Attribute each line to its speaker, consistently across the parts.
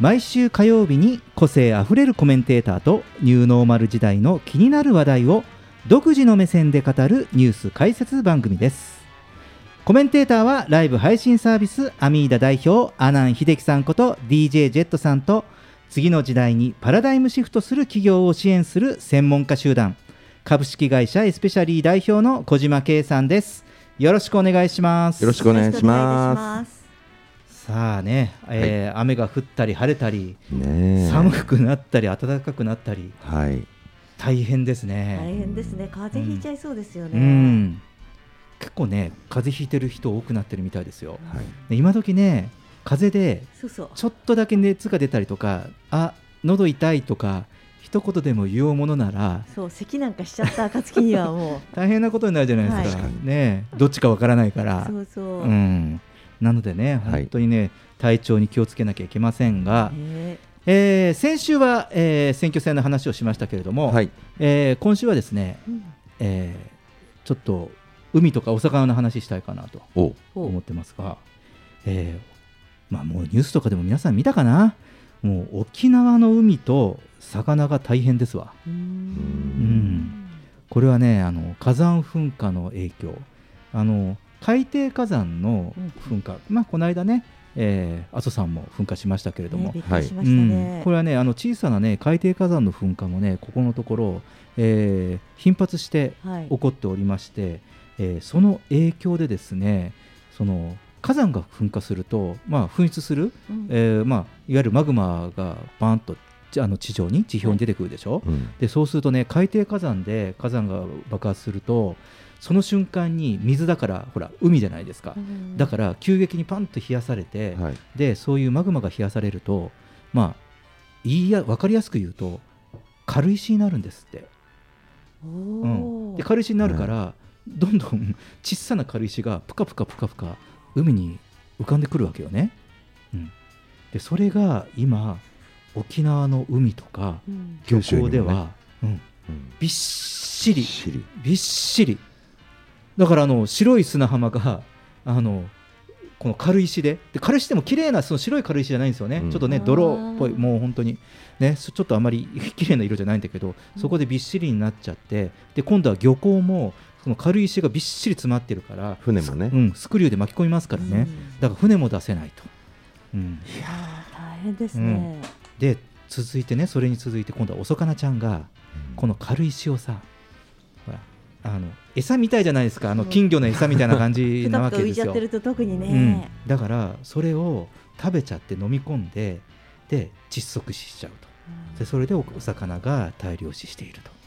Speaker 1: 毎週火曜日に個性あふれるコメンテーターとニューノーマル時代の気になる話題を独自の目線で語るニュース解説番組です。コメンテーターはライブ配信サービスアミーダ代表阿南秀樹さんこと DJ ジェットさんと次の時代にパラダイムシフトする企業を支援する専門家集団。株式会社エスペシャリー代表の小島圭さんです。よろしくお願いします。
Speaker 2: よろしくお願いします。
Speaker 1: さあね、えー雨が降ったり晴れたり
Speaker 2: ねえ
Speaker 1: 寒くなったり暖かくなったり
Speaker 2: はい。
Speaker 1: 大変です
Speaker 3: 大
Speaker 1: ね。
Speaker 3: 変ですね。風邪ひいちゃいそうですよ
Speaker 1: う
Speaker 3: ね。
Speaker 1: ん、結構ね風邪ひいてる人多くなってるみたいですよ。
Speaker 2: はい。
Speaker 1: で今時ね風邪で
Speaker 3: そうそう。
Speaker 1: ちょっとだけ熱が出たりとかあ喉痛いとか一言でも言おうものなら
Speaker 3: そう咳なんかしちゃった暁にはも
Speaker 1: 大変なことになるじゃないですか。
Speaker 2: はい
Speaker 1: ねどっちかわからないか
Speaker 3: う
Speaker 1: ら。
Speaker 3: そうそう。
Speaker 1: うん、なのでね
Speaker 2: はい。
Speaker 1: 本当にね、体調に気をつけなきゃいけませんが、
Speaker 3: ね。
Speaker 1: えー先週は、えー選挙戦の話をしましたけれども、
Speaker 2: はい。
Speaker 1: えー今週はですね、
Speaker 3: うん。
Speaker 1: えーちょっと海とかお魚の話したいかなと思ってますが、えーまあ、もうニュースとかでも皆さん見たかな？もう沖縄の海と魚が大変ですわ。
Speaker 3: うー
Speaker 1: うん
Speaker 3: ん。
Speaker 1: これはねあの火山噴火の影響。あの海底火山の噴火、まあ、この間ね、えー阿蘇山も噴火しましたけれども。これはねあの小さなね海底火山の噴火もねここのところ、えー頻発して
Speaker 3: はい。
Speaker 1: 起こっておりまして、えーその影響でですねその火山が噴火すると、まあ、噴出する、
Speaker 3: うん。
Speaker 1: えーまあ、いわゆるマグマがバーンとあの地上に地表に出てくるでしょ、
Speaker 2: うん。
Speaker 1: でそうするとね海底火山で火山が爆発するとその瞬間に水だからほら海じゃないですか、
Speaker 3: うん。
Speaker 1: だから急激にパンと冷やされて、
Speaker 2: はい。
Speaker 1: でそういうマグマが冷やされるとまあ言いや分かりやすく言うと軽石になるんですって、
Speaker 3: お
Speaker 1: うん、
Speaker 3: ー
Speaker 1: で軽石になるから、どんどん 小さな軽石がぷかぷかぷかぷか海に浮かんでくるわけよね、うん、でそれが今沖縄の海とか
Speaker 3: うん。
Speaker 1: 漁港では、うん、
Speaker 2: うん。
Speaker 1: びっしり。
Speaker 2: しり。
Speaker 1: びっしりだからあの白い砂浜があのこの軽石でで軽石でも綺麗なその白い軽石じゃないんですよね、
Speaker 2: うん。
Speaker 1: ちょっとね泥っぽいもう本当に。ねそちょっとあまり 綺麗な色じゃないんだけどそこでびっしりになっちゃってで今度は漁港もその軽石がびっしり詰まってるから
Speaker 2: 船もね。
Speaker 1: う。ん、スクリューで巻き込みますからね、
Speaker 3: うん。
Speaker 1: だから船も出せないと、うん、
Speaker 3: あー大変ですね。
Speaker 1: で続いてねそれに続いて今度はお魚ちゃんがこの軽石をさあの餌みたいじゃないですか。あの金魚の餌みたいな感じ
Speaker 3: ぷ
Speaker 1: な
Speaker 3: かぷか浮いちゃ
Speaker 1: わけですよ
Speaker 3: ってると特に
Speaker 1: うん。
Speaker 3: ね。、
Speaker 1: だからそれを食べちゃって飲み込んでで窒息死しちゃうと。でそれでおお魚が大量死していると。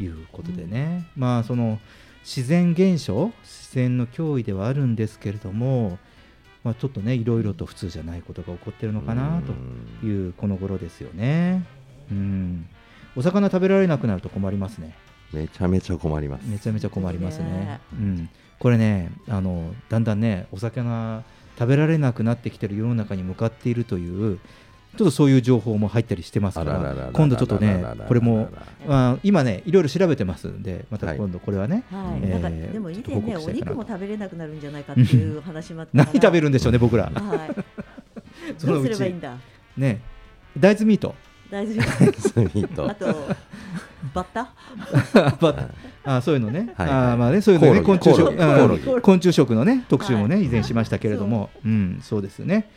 Speaker 1: いうことでね、まあその自然現象自然の脅威ではあるんですけれども、まあ、ちょっとねいろいろと普通じゃないことが起こってるのかなというこの頃ですよね。うん。お魚食べられなくなると困りますね。
Speaker 2: めちゃめちゃ困ります。
Speaker 1: めちゃめちゃ困りますね。
Speaker 3: ね。
Speaker 1: うん、これねあの、だんだんね、お魚食べられなくなってきてる世の中に向かっているという、ちょっとそういう情報も入ったりしてますか
Speaker 2: あららららら
Speaker 1: ら、今度ちょっとね
Speaker 2: あららららら、
Speaker 1: これも、まあ、今ね、いろいろ調べてますんで、また
Speaker 2: はい。
Speaker 1: 今度これはね、
Speaker 3: はい、
Speaker 1: えー
Speaker 3: なんかでも以前ね、お肉も食べれなくなるんじゃないかっていう話もあった
Speaker 1: 何食べるんでしょうね、僕ら。
Speaker 3: はい、
Speaker 1: そのうち。
Speaker 3: どうすればいいんだ？
Speaker 1: ね、大豆ミート、
Speaker 3: 大豆ミート。
Speaker 2: 大豆ミート。
Speaker 3: あとバッタ？
Speaker 1: バあそういうのね、
Speaker 2: はい。
Speaker 1: あーまあねそういうのね昆虫食。昆虫食のね特集もね、
Speaker 3: はい。
Speaker 1: 以前しましたけれども、うんそうですよね。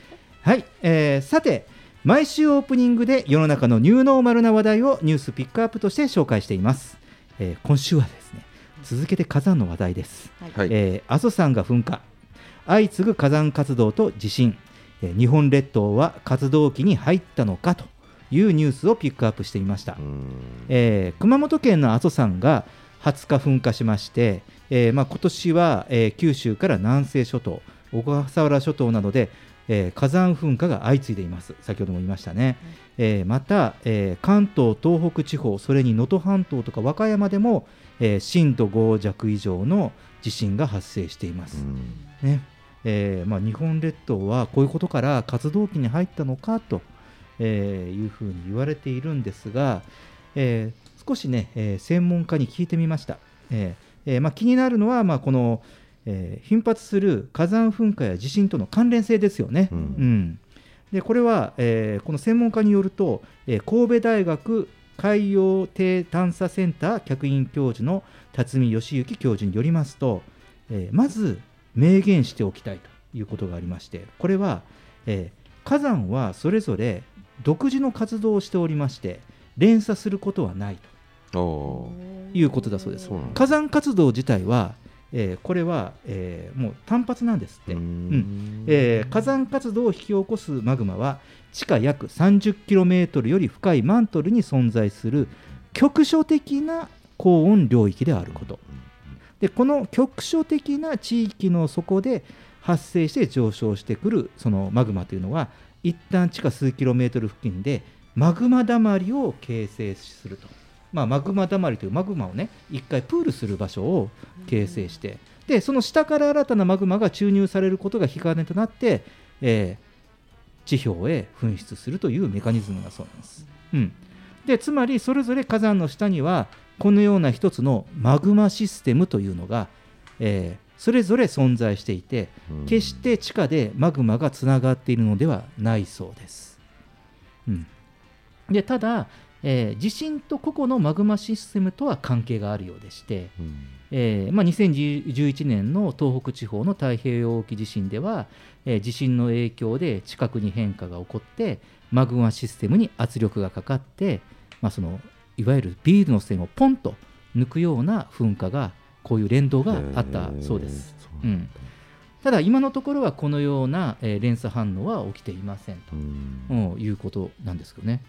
Speaker 1: はい、えーさて毎週オープニングで世の中のニューノーマルな話題をニュースピックアップとして紹介しています。えー今週はですね続けて火山の話題です。
Speaker 2: はい。
Speaker 1: えー阿蘇山が噴火。相次ぐ火山活動と地震、えー日本列島は活動期に入ったのかというニュースをピックアップしてみました。えー熊本県の阿蘇山が20日噴火しまして、えーまあ、今年は、えー九州から南西諸島小笠原諸島などで、えー火山噴火が相次いでいます。先ほども言いましたね、えーまた、えー関東東北地方それに能登半島とか和歌山でも、えー震度5弱以上の地震が発生しています、
Speaker 2: うん。
Speaker 1: ね。えーまあ、日本列島はこういうことから活動期に入ったのかと、えーいうふうに言われているんですが、えー少しね、えー専門家に聞いてみました、えーえーまあ、気になるのは、まあ、この、えー頻発する火山噴火や地震との関連性ですよね。
Speaker 2: うん。
Speaker 1: うん。でこれは、えーこの専門家によると、えー神戸大学海洋低探査センター客員教授の辰巳義行教授によりますと、えーまず明言しておきたいということがありましてこれは、えー火山はそれぞれ独自の活動をしておりまして連鎖することはないということだそうです。火山活動自体は、えーこれは、えーもう単発なんですって、
Speaker 2: うーん。
Speaker 1: えー火山活動を引き起こすマグマは地下約 30km より深いマントルに存在する局所的な高温領域であること。でこの局所的な地域の底で発生して上昇してくるそのマグマというのは一旦地下数キロメートル付近でマグマだまりを形成すると、まあ、マグマだまりというマグマをね一回プールする場所を形成してでその下から新たなマグマが注入されることが引か金となって、えー地表へ噴出するというメカニズムだそうなんです。うん、でつまりそれぞれ火山の下にはこのような一つのマグマシステムというのが、えーそれぞれ存在していて
Speaker 2: うん。
Speaker 1: 決して地下でマグマがつながっているのではないそうです。うん、でただ、えー地震と個々のマグマシステムとは関係があるようでして、
Speaker 2: うん。
Speaker 1: えーまあ、2011年の東北地方の太平洋沖地震では、えー地震の影響で地殻に変化が起こってマグマシステムに圧力がかかって、まあ、そのいわゆるビールの線をポンと抜くような噴火がこういう連動があったそうです。うん。ただ今のところはこのような、えー連鎖反応は起きていませんと、
Speaker 2: うん。
Speaker 1: うんいうことなんですけどね。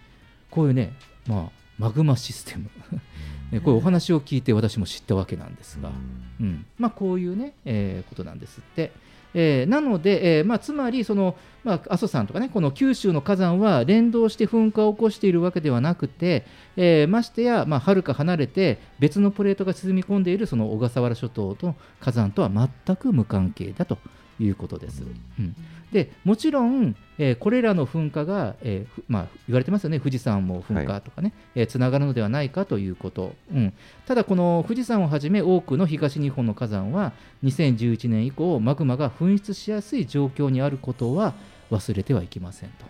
Speaker 1: こういうね、まあ、マグマシステム。ねこういうお話を聞いて私も知ったわけなんですが、うん。まあ、こういうね、えーことなんですって。えーなので、えーまあ、つまりその、まあ、阿蘇山とかね、この九州の火山は連動して噴火を起こしているわけではなくて、えーましてや、まあ、遥か離れて別のプレートが沈み込んでいるその小笠原諸島と火山とは全く無関係だということです。うんでもちろん、えーこれらの噴火が、えーふまあ、言われてますよね、富士山も噴火とかね、えーつながるのではないかということ、うん、ただ、この富士山をはじめ多くの東日本の火山は2011年以降、マグマが噴出しやすい状況にあることは忘れてはいけませんと。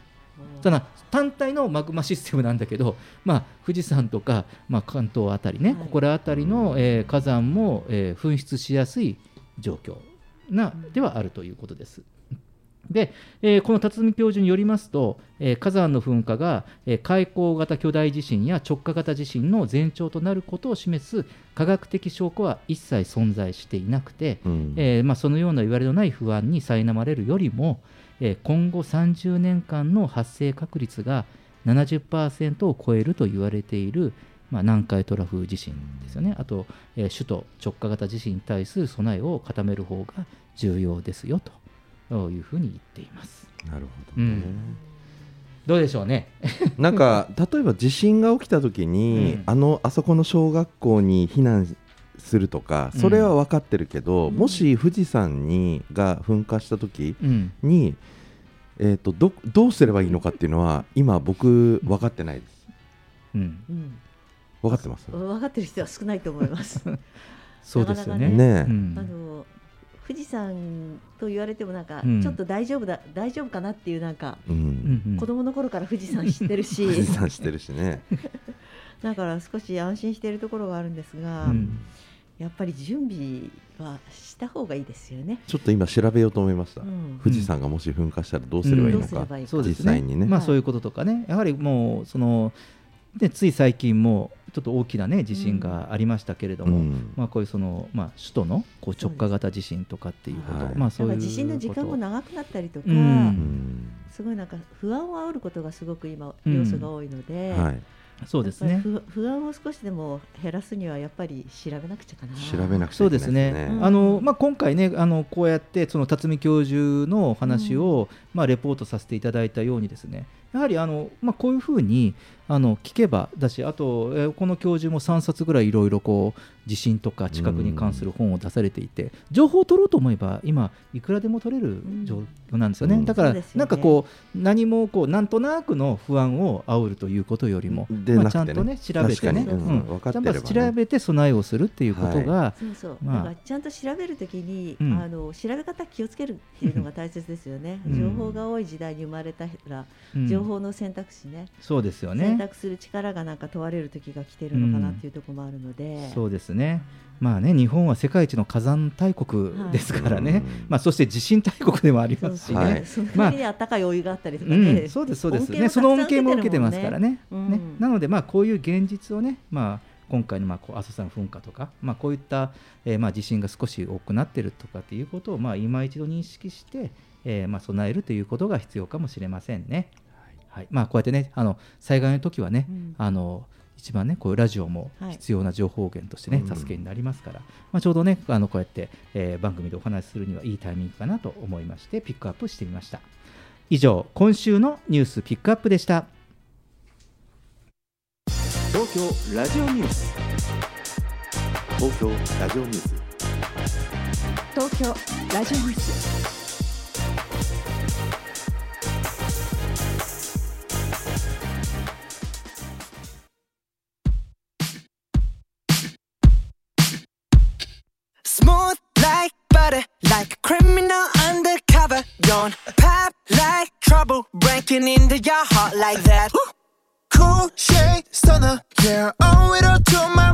Speaker 1: ただ単体のマグマシステムなんだけど、まあ、富士山とか、まあ、関東あたりね、
Speaker 3: はい。
Speaker 1: ここらあたりの、えー火山も、えー噴出しやすい状況なではあるということです。で、えーこの辰巳教授によりますと、えー火山の噴火が、えー海溝型巨大地震や直下型地震の前兆となることを示す科学的証拠は一切存在していなくて、
Speaker 2: うん。
Speaker 1: えーまあ、そのような言われのない不安に苛まれるよりも、えー今後30年間の発生確率が70%を超えると言われている、まあ、南海トラフ地震ですよね、あと、えー首都直下型地震に対する備えを固める方が重要ですよというふうに言っています。
Speaker 2: なるほどね、
Speaker 1: どうでしょうね。
Speaker 2: なんか例えば地震が起きた時に、
Speaker 1: うん。
Speaker 2: あのあそこの小学校に避難するとかそれは分かってるけど、もし富士山にが噴火した時
Speaker 1: うん。
Speaker 2: に、えー、とどどうすればいいのかっていうのは今僕分かってないです。
Speaker 1: うん、
Speaker 3: うん
Speaker 2: 分かってます？
Speaker 3: 分かってる人は少ないと思います。
Speaker 1: そうですよね。
Speaker 2: ねえ。
Speaker 1: うん。
Speaker 3: あの富士山と言われてもなんか
Speaker 1: うん。
Speaker 3: ちょっと大丈夫だ、大丈夫かなっていうなんか
Speaker 2: うん。
Speaker 1: うんうん。
Speaker 3: 子供の頃から富士山知ってるし。
Speaker 2: 富士山してるしね。
Speaker 3: だから少し安心しているところがあるんですが、
Speaker 1: うん。
Speaker 3: やっぱり準備はした方がいいですよね。
Speaker 2: ちょっと今調べようと思いました、
Speaker 3: うん。
Speaker 2: 富士山がもし噴火したらどうすればいいのか。
Speaker 3: どうすればいいか。
Speaker 1: そうですね
Speaker 2: 実際にね、
Speaker 1: まあ、
Speaker 3: はい。
Speaker 1: そういうこととかね、やはりもうそのでつい最近もちょっと大きな、ね、地震がありましたけれども、
Speaker 2: うん。
Speaker 1: まあ、こういうその、まあ、首都のこう直下型地震とかっていうこと、
Speaker 2: はい。
Speaker 1: まあ、そ
Speaker 3: 地震の時間も長くなったりとか、
Speaker 1: うん。
Speaker 2: うん
Speaker 3: すごいなんか不安を煽ることがすごく今
Speaker 1: うん。
Speaker 3: 要素が多いので、
Speaker 2: はい、
Speaker 1: そうですね。
Speaker 3: 不不安を少しでも減らすにはやっぱり調べなくちゃかな。
Speaker 2: 調べなくちゃ
Speaker 1: そ
Speaker 2: いうけない
Speaker 1: ですね、あのまあ、今回ねあのこうやってその辰巳教授のお話を、まあ、レポートさせていただいたようにですねやはりあの、まあ、こういうふうにあの聞けばだしあと、えーこの教授も3冊ぐらいいろいろこう地震とか地殻に関する本を出されていて、情報を取ろうと思えば今いくらでも取れる状況なんですよね、
Speaker 2: うん。
Speaker 1: だから、
Speaker 3: ね。
Speaker 1: なんかこう何もこうなんとなくの不安を煽るということよりも、まあ、ちゃんとね調べてね。
Speaker 3: うん。
Speaker 2: 分かって
Speaker 1: ちゃんと調べて備えをするっていうことが、
Speaker 3: そうそう、
Speaker 1: まあ。
Speaker 3: だからちゃんと調べるときに、
Speaker 1: うん。
Speaker 3: あの調べ方気をつけるっていうのが大切ですよね。
Speaker 1: うん。
Speaker 3: 情報が多い時代に生まれたら、
Speaker 1: うん。
Speaker 3: 情報の選択肢ね。
Speaker 1: そうですよ
Speaker 3: 選
Speaker 1: ね。
Speaker 3: 択する力がなんか問われる時が来てるのかなっていうところもあるので、
Speaker 1: そうですね。まあね、日本は世界一の火山大国ですからね、
Speaker 2: はい
Speaker 1: まあ、そして地震大国でもありますしね、
Speaker 2: はい。
Speaker 3: その
Speaker 1: まあ
Speaker 3: 国にあったかいお湯があったりとか
Speaker 1: う
Speaker 3: ね、
Speaker 1: ん、そうです、そうです、ね、その恩恵も受けてますからね。
Speaker 3: うん。
Speaker 1: ね。なので、まあ、こういう現実をね、まあ、今回のまあこう阿蘇山噴火とか、まあ、こういった、えーまあ地震が少し多くなっているとかっていうことを、まあ、今一度認識して、えーまあ、備えるということが必要かもしれませんね。はい。まあ、こうやってね、あの災害の時はね、
Speaker 3: うん。
Speaker 1: あの一番ね、こういうラジオも
Speaker 3: はい。
Speaker 1: 必要な情報源としてね、
Speaker 2: うん。
Speaker 1: 助けになりますから、まあ、ちょうどね、あのこうやって、えー番組でお話しするにはいいタイミングかなと思いまして、ピックアップしてみました。以上、今週のニュースピックアップでした。
Speaker 4: 東京ラジオニュース。東京ラジオニュース。
Speaker 5: 東京ラジオニュース
Speaker 6: like like a criminal undercover. Don't pop like trouble, breaking into your heart like that. Cool shade stunner, yeah, owe it all to my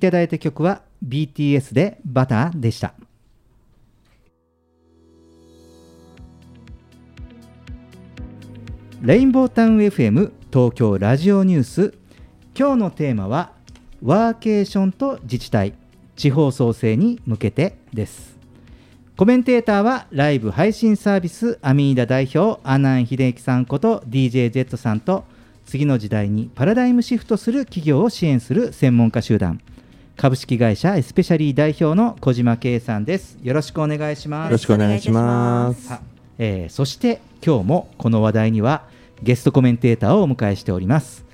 Speaker 1: いただいた曲は BTS でバターでした。レインボータウン FM 東京ラジオニュース。今日のテーマはワーケーションと自治体。地方創生に向けてです。コメンテーターはライブ配信サービスアミーダ代表阿南秀樹さんこと DJZ さんと次の時代にパラダイムシフトする企業を支援する専門家集団。株式会社エスペシャリー代表の小島圭さんです。よろしくお願いします。
Speaker 2: よろしくお願いします。
Speaker 1: えーそして今日もこの話題にはゲストコメンテーターをお迎えしております。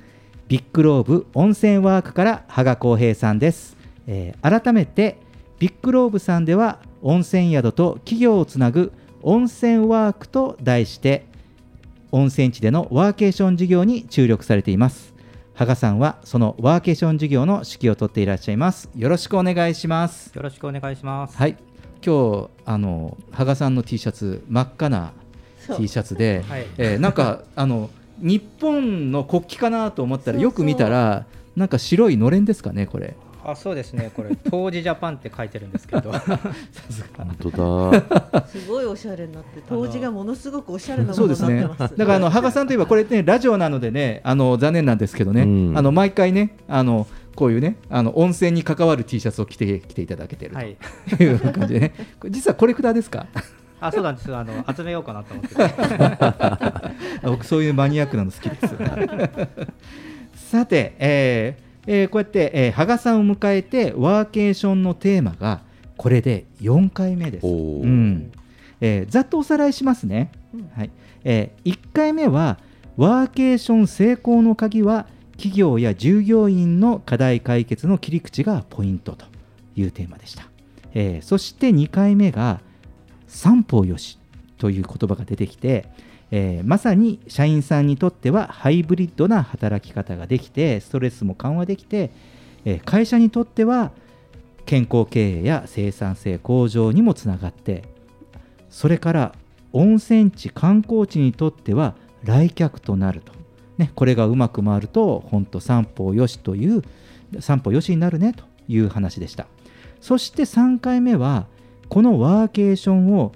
Speaker 1: ビッグローブ温泉ワークから羽賀光平さんです、えー改めてビッグローブさんでは温泉宿と企業をつなぐ温泉ワークと題して温泉地でのワーケーション事業に注力されています羽賀さんはそのワーケーション事業の指揮を取っていらっしゃいます。よろしくお願いします。
Speaker 7: よろしくお願いします。
Speaker 1: はい。今日あの羽賀さんの T シャツ真っ赤な T シャツで、
Speaker 7: はい。
Speaker 1: えーなんかあの日本の国旗かなと思ったらよく見たらなんか白いのれんですかねこれ
Speaker 7: あ、そうですね。これ当時ジャパンって書いてるんですけど。
Speaker 2: 本当だ。
Speaker 3: すごいおしゃれになって当時がものすごくおしゃれなも
Speaker 1: そうですね
Speaker 3: のになってます。
Speaker 1: だからあの羽賀さんといえばこれねラジオなのでねあの残念なんですけどね、
Speaker 2: うん
Speaker 1: あの毎回ねあのこういうねあの温泉に関わる T シャツを着て着ていただけてる
Speaker 7: はい。
Speaker 1: という感じでねこれ実はコレクターですか？
Speaker 7: あ、そうなんです。あの集めようかなと思って
Speaker 1: 僕そういうマニアックなの好きです。さて、えーえーこうやって、えー、羽賀さんを迎えてワーケーションのテーマがこれで4回目です。うんえーざっとおさらいしますね。はいえ1回目はワーケーション成功の鍵は企業や従業員の課題解決の切り口がポイントというテーマでした。えーそして2回目が三方よしという言葉が出てきて、えーまさに社員さんにとってはハイブリッドな働き方ができてストレスも緩和できて、えー会社にとっては健康経営や生産性向上にもつながってそれから温泉地観光地にとっては来客となると、ね、これがうまく回ると本当三方よしという三方よしになるねという話でした。そして3回目はこのワーケーションを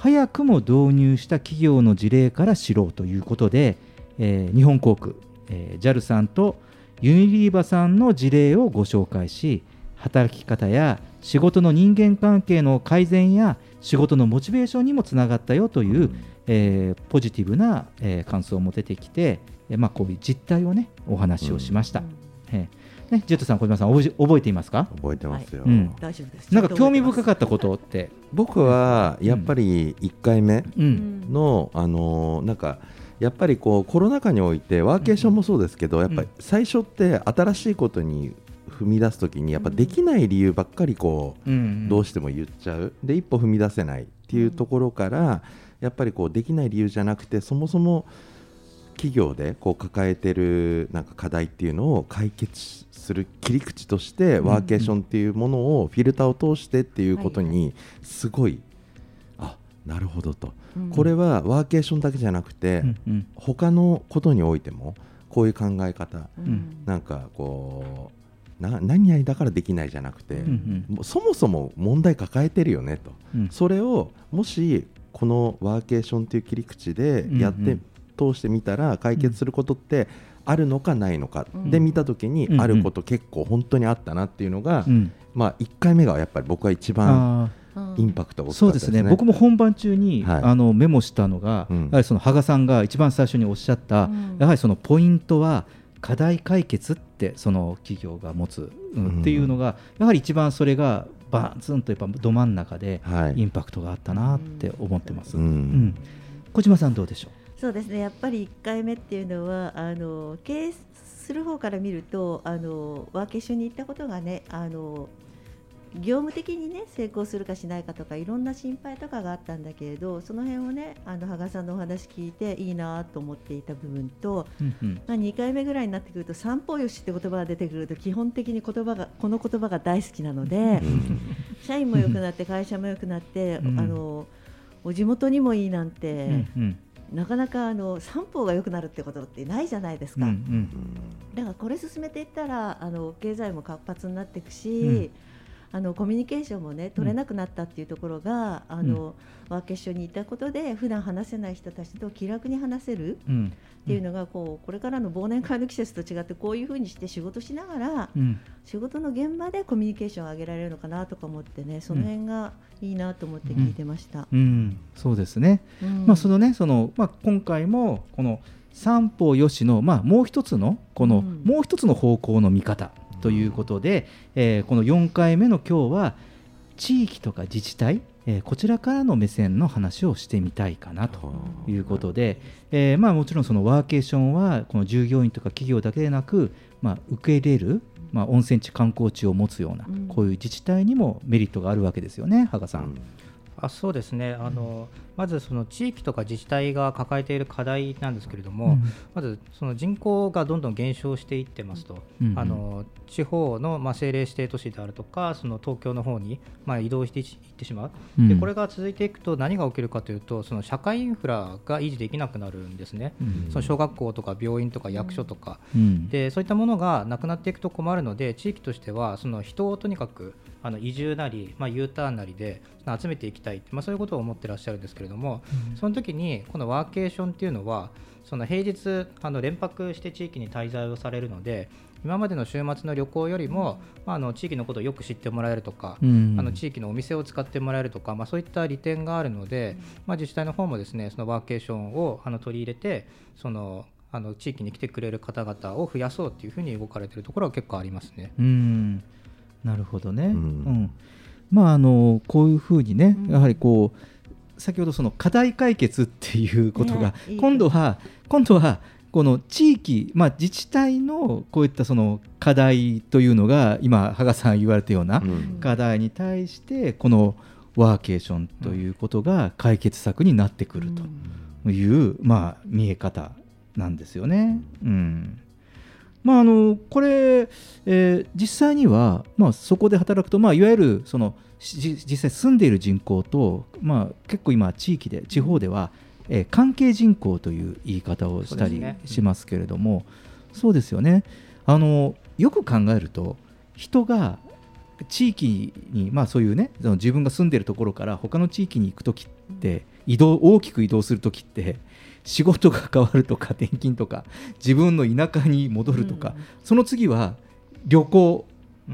Speaker 1: 早くも導入した企業の事例から知ろうということで、えー日本航空、えー JAL さんとユニリーバさんの事例をご紹介し働き方や仕事の人間関係の改善や仕事のモチベーションにもつながったよという、えーポジティブな、えー感想も出てきて、えーまあ、こういう実態をねお話をしました。えーね、ジェットさん、小島さん覚え覚えていますか？
Speaker 2: 覚えてますよ。
Speaker 1: うん。
Speaker 3: 大丈夫です。
Speaker 1: なんか興味深かったことって、
Speaker 2: 僕はやっぱり1回目
Speaker 1: うん。
Speaker 2: の、あのーなんかやっぱりこうコロナ禍においてワーケーションもそうですけど、やっぱり最初って新しいことに踏み出すときにやっぱできない理由ばっかりこう、
Speaker 1: うん
Speaker 2: どうしても言っちゃう。で一歩踏み出せないっていうところから、やっぱりこうできない理由じゃなくてそもそも企業でこう抱えてるなんか課題っていうのを解決する切り口として
Speaker 1: ん
Speaker 2: ワーケーションっていうものをフィルターを通してっていうことにすごい、あなるほどと、
Speaker 1: うん。
Speaker 2: これはワーケーションだけじゃなくて、他のことにおいてもこういう考え方、
Speaker 1: うん。
Speaker 2: なんかこうな何々だからできないじゃなくて、うそもそも問題抱えてるよねと、
Speaker 1: うん。
Speaker 2: それをもしこのワーケーションという切り口でやって、
Speaker 1: うんうん。
Speaker 2: 通してみたら解決することってあるのかないのか、
Speaker 1: うん。
Speaker 2: で見た時にあること結構本当にあったなっていうのが、
Speaker 1: うん。
Speaker 2: まあ、1回目がやっぱり僕は一番
Speaker 1: あ
Speaker 2: インパクトが大きか
Speaker 1: そう
Speaker 2: ったですね。
Speaker 1: ですね。僕も本番中に、
Speaker 2: はい。
Speaker 1: あのメモしたのが、
Speaker 2: うん。
Speaker 1: やはりその羽賀さんが一番最初におっしゃった、
Speaker 3: うん。
Speaker 1: やはりそのポイントは課題解決ってその企業が持つ、うん
Speaker 2: うん。
Speaker 1: っていうのがやはり一番それがバツンとやっぱど真ん中で
Speaker 2: はい。
Speaker 1: インパクトがあったなって思ってます。小島さんどうでしょ
Speaker 3: そうですね。やっぱり1回目っていうのはあの経営する方から見るとあのワーケーションに行ったことがねあの業務的にね成功するかしないかとかいろんな心配とかがあったんだけれどその辺をねあの羽賀さんのお話聞いていいなと思っていた部分と、
Speaker 1: う、うんうん。
Speaker 3: まあ、2回目ぐらいになってくると三方よしって言葉が出てくると基本的に言葉がこの言葉が大好きなので、社員も良くなって会社も良くなって、
Speaker 1: うん。
Speaker 3: あのお地元にもいいなんて。
Speaker 1: うんうん
Speaker 3: なかなかあの三方が良くなるってことってないじゃないです
Speaker 1: うんう
Speaker 3: か。
Speaker 1: ん
Speaker 3: だからこれ進めていったらあの経済も活発になっていくし、
Speaker 1: うん
Speaker 3: あのコミュニケーションもね取れなくなったっていうところが、あのワーケーションに行ったことで普段話せない人たちと気楽に話せる
Speaker 1: うん。
Speaker 3: っていうのがこうこれからの忘年会の季節と違ってこういうふうにして仕事しながら、
Speaker 1: うん。
Speaker 3: 仕事の現場でコミュニケーションを上げられるのかなとか思ってねその辺がいいなと思って聞いてました。
Speaker 1: うん、そうですね。
Speaker 3: うん。
Speaker 1: まあそのねそのまあ今回もこの三方よしのまあもう一つのこの、
Speaker 3: うん。
Speaker 1: もう一つの方向の見方ということで、えーこの4回目の今日は地域とか自治体、えーこちらからの目線の話をしてみたいかなということで、えーまあもちろんそのワーケーションはこの従業員とか企業だけでなく、まあ受け入れる。まあ、温泉地観光地を持つような、
Speaker 3: うん
Speaker 1: こういう自治体にもメリットがあるわけですよね、羽賀さん。
Speaker 7: あそうですねあの、まずその地域とか自治体が抱えている課題なんですけれども、
Speaker 1: うん。
Speaker 7: まずその人口がどんどん減少していってますと、
Speaker 1: うん。
Speaker 7: あの地方の、まあ、政令指定都市であるとか、その東京の方に、まあ、移動していってしまう、
Speaker 1: うん。
Speaker 7: で、これが続いていくと、何が起きるかというと、その社会インフラが維持できなくなるんですね、
Speaker 1: うん。
Speaker 7: その小学校とか病院とか役所とか、
Speaker 1: うん。
Speaker 7: でそういったものがなくなっていくと困るので地域としてはその人をとにかくあの移住なり、まあ、U ターンなりで集めていきたいまあ、そういうことを思ってらっしゃるんですけれども、その時にこのワーケーションっていうのはその平日あの連泊して地域に滞在をされるので今までの週末の旅行よりも、まあ、あの地域のことをよく知ってもらえるとか、
Speaker 1: うん。
Speaker 7: あの地域のお店を使ってもらえるとか、まあ、そういった利点があるので、まあ、自治体の方もですねそのワーケーションをあの取り入れてそのあの地域に来てくれる方々を増やそうっていうふうに動かれているところは結構ありますね。
Speaker 1: うん。なるほどね、うん。まああのこういうふうにね、やはりこう先ほどその課題解決っていうことが、今度は今度はこの地域、まあ、自治体のこういったその課題というのが今羽賀さん言われたような課題に対してこのワーケーションということが解決策になってくるという、まあ、見え方なんですよね。うん。まあ、あのこれ、えー実際には、まあ、そこで働くと、まあ、いわゆるそのし実際住んでいる人口と、まあ、結構今地域で地方では、えー関係人口という言い方をしたりしますけれどもそうですよね。あのよく考えると人が地域に、まあ、そういうねその自分が住んでいるところから他の地域に行く時って移動大きく移動する時って 仕事が変わるとか転勤とか自分の田舎に戻るとか、その次は旅行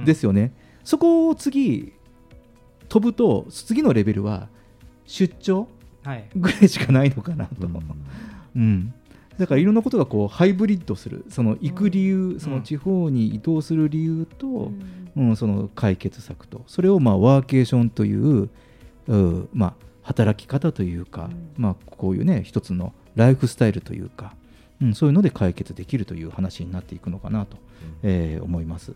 Speaker 1: ですよね、そこを次飛ぶと次のレベルは出張
Speaker 7: はい。
Speaker 1: ぐらいしかないのかなと、うん。だからいろんなことがこうハイブリッドする。その行く理由、その地方に移動する理由と、うん。その解決策と。それをまあワーケーションといううまあ、働き方というか、まあ、こういうね一つのライフスタイルというか、うん、そういうので解決できるという話になっていくのかなと、えー思います。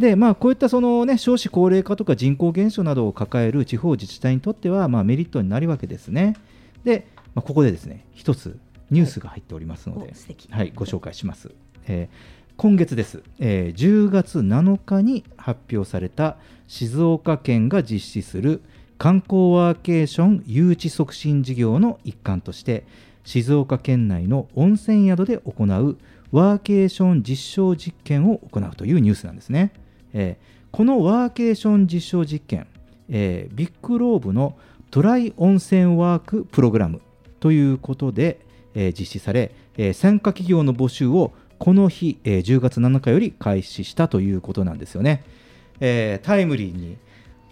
Speaker 1: でまあ、こういったその、ね、少子高齢化とか人口減少などを抱える地方自治体にとっては、まあ、メリットになるわけですね。で、まあ、ここでですね一つニュースが入っておりますので、
Speaker 3: お素敵
Speaker 1: はい、ご紹介します。えー今月です、えー10月7日に発表された静岡県が実施する観光ワーケーション誘致促進事業の一環として静岡県内の温泉宿で行うワーケーション実証実験を行うというニュースなんですね。えーこのワーケーション実証実験、えービッグローブのトライ温泉ワークプログラムということで、えー実施され、えー参加企業の募集をこの日、えー10月7日より開始したということなんですよね。えータイムリーに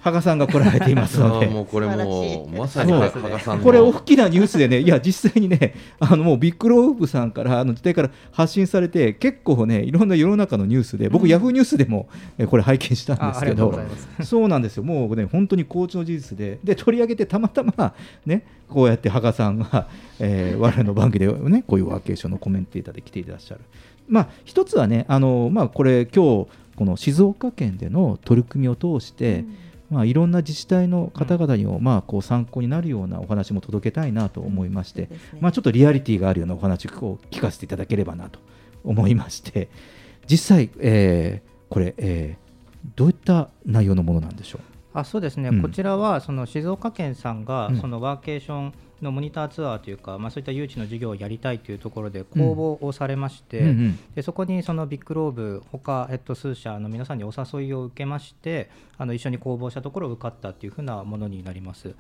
Speaker 1: 羽賀さんが来られていますので。
Speaker 2: もうこれもうまさに羽賀さんの
Speaker 1: これ大きなニュースでねいや実際にね あのもうビッグローブさんからあの時代から発信されて結構ねいろんな世の中のニュースで僕、ヤフーニュースでもえこれ拝見したんですけど。そうなんですよ。もうね本当に好調の事実で。で取り上げてたまたまねこうやって羽賀さんが、えー我々の番組でねこういうワーケーションのコメンテーターで来ていらっしゃる。まあ一つはねあのまあこれ今日この静岡県での取り組みを通して、まあ、いろんな自治体の方々にも、まあ、こう参考になるようなお話も届けたいなと思いまして、まあ、ちょっとリアリティがあるようなお話を聞かせていただければなと思いまして実際、えーこれ、えーどういった内容のものなんでしょう？
Speaker 7: あそうですね、
Speaker 1: うん。
Speaker 7: こちらはその静岡県さんが
Speaker 1: うん。
Speaker 7: そのワーケーションのモニターツアーというか、まあ、そういった誘致の事業をやりたいというところで公募をされまして、
Speaker 1: うんうん。
Speaker 7: でそこにそのビッグローブほか、えっと、数社の皆さんにお誘いを受けましてあの一緒に公募したところ受かったというふうなものになります。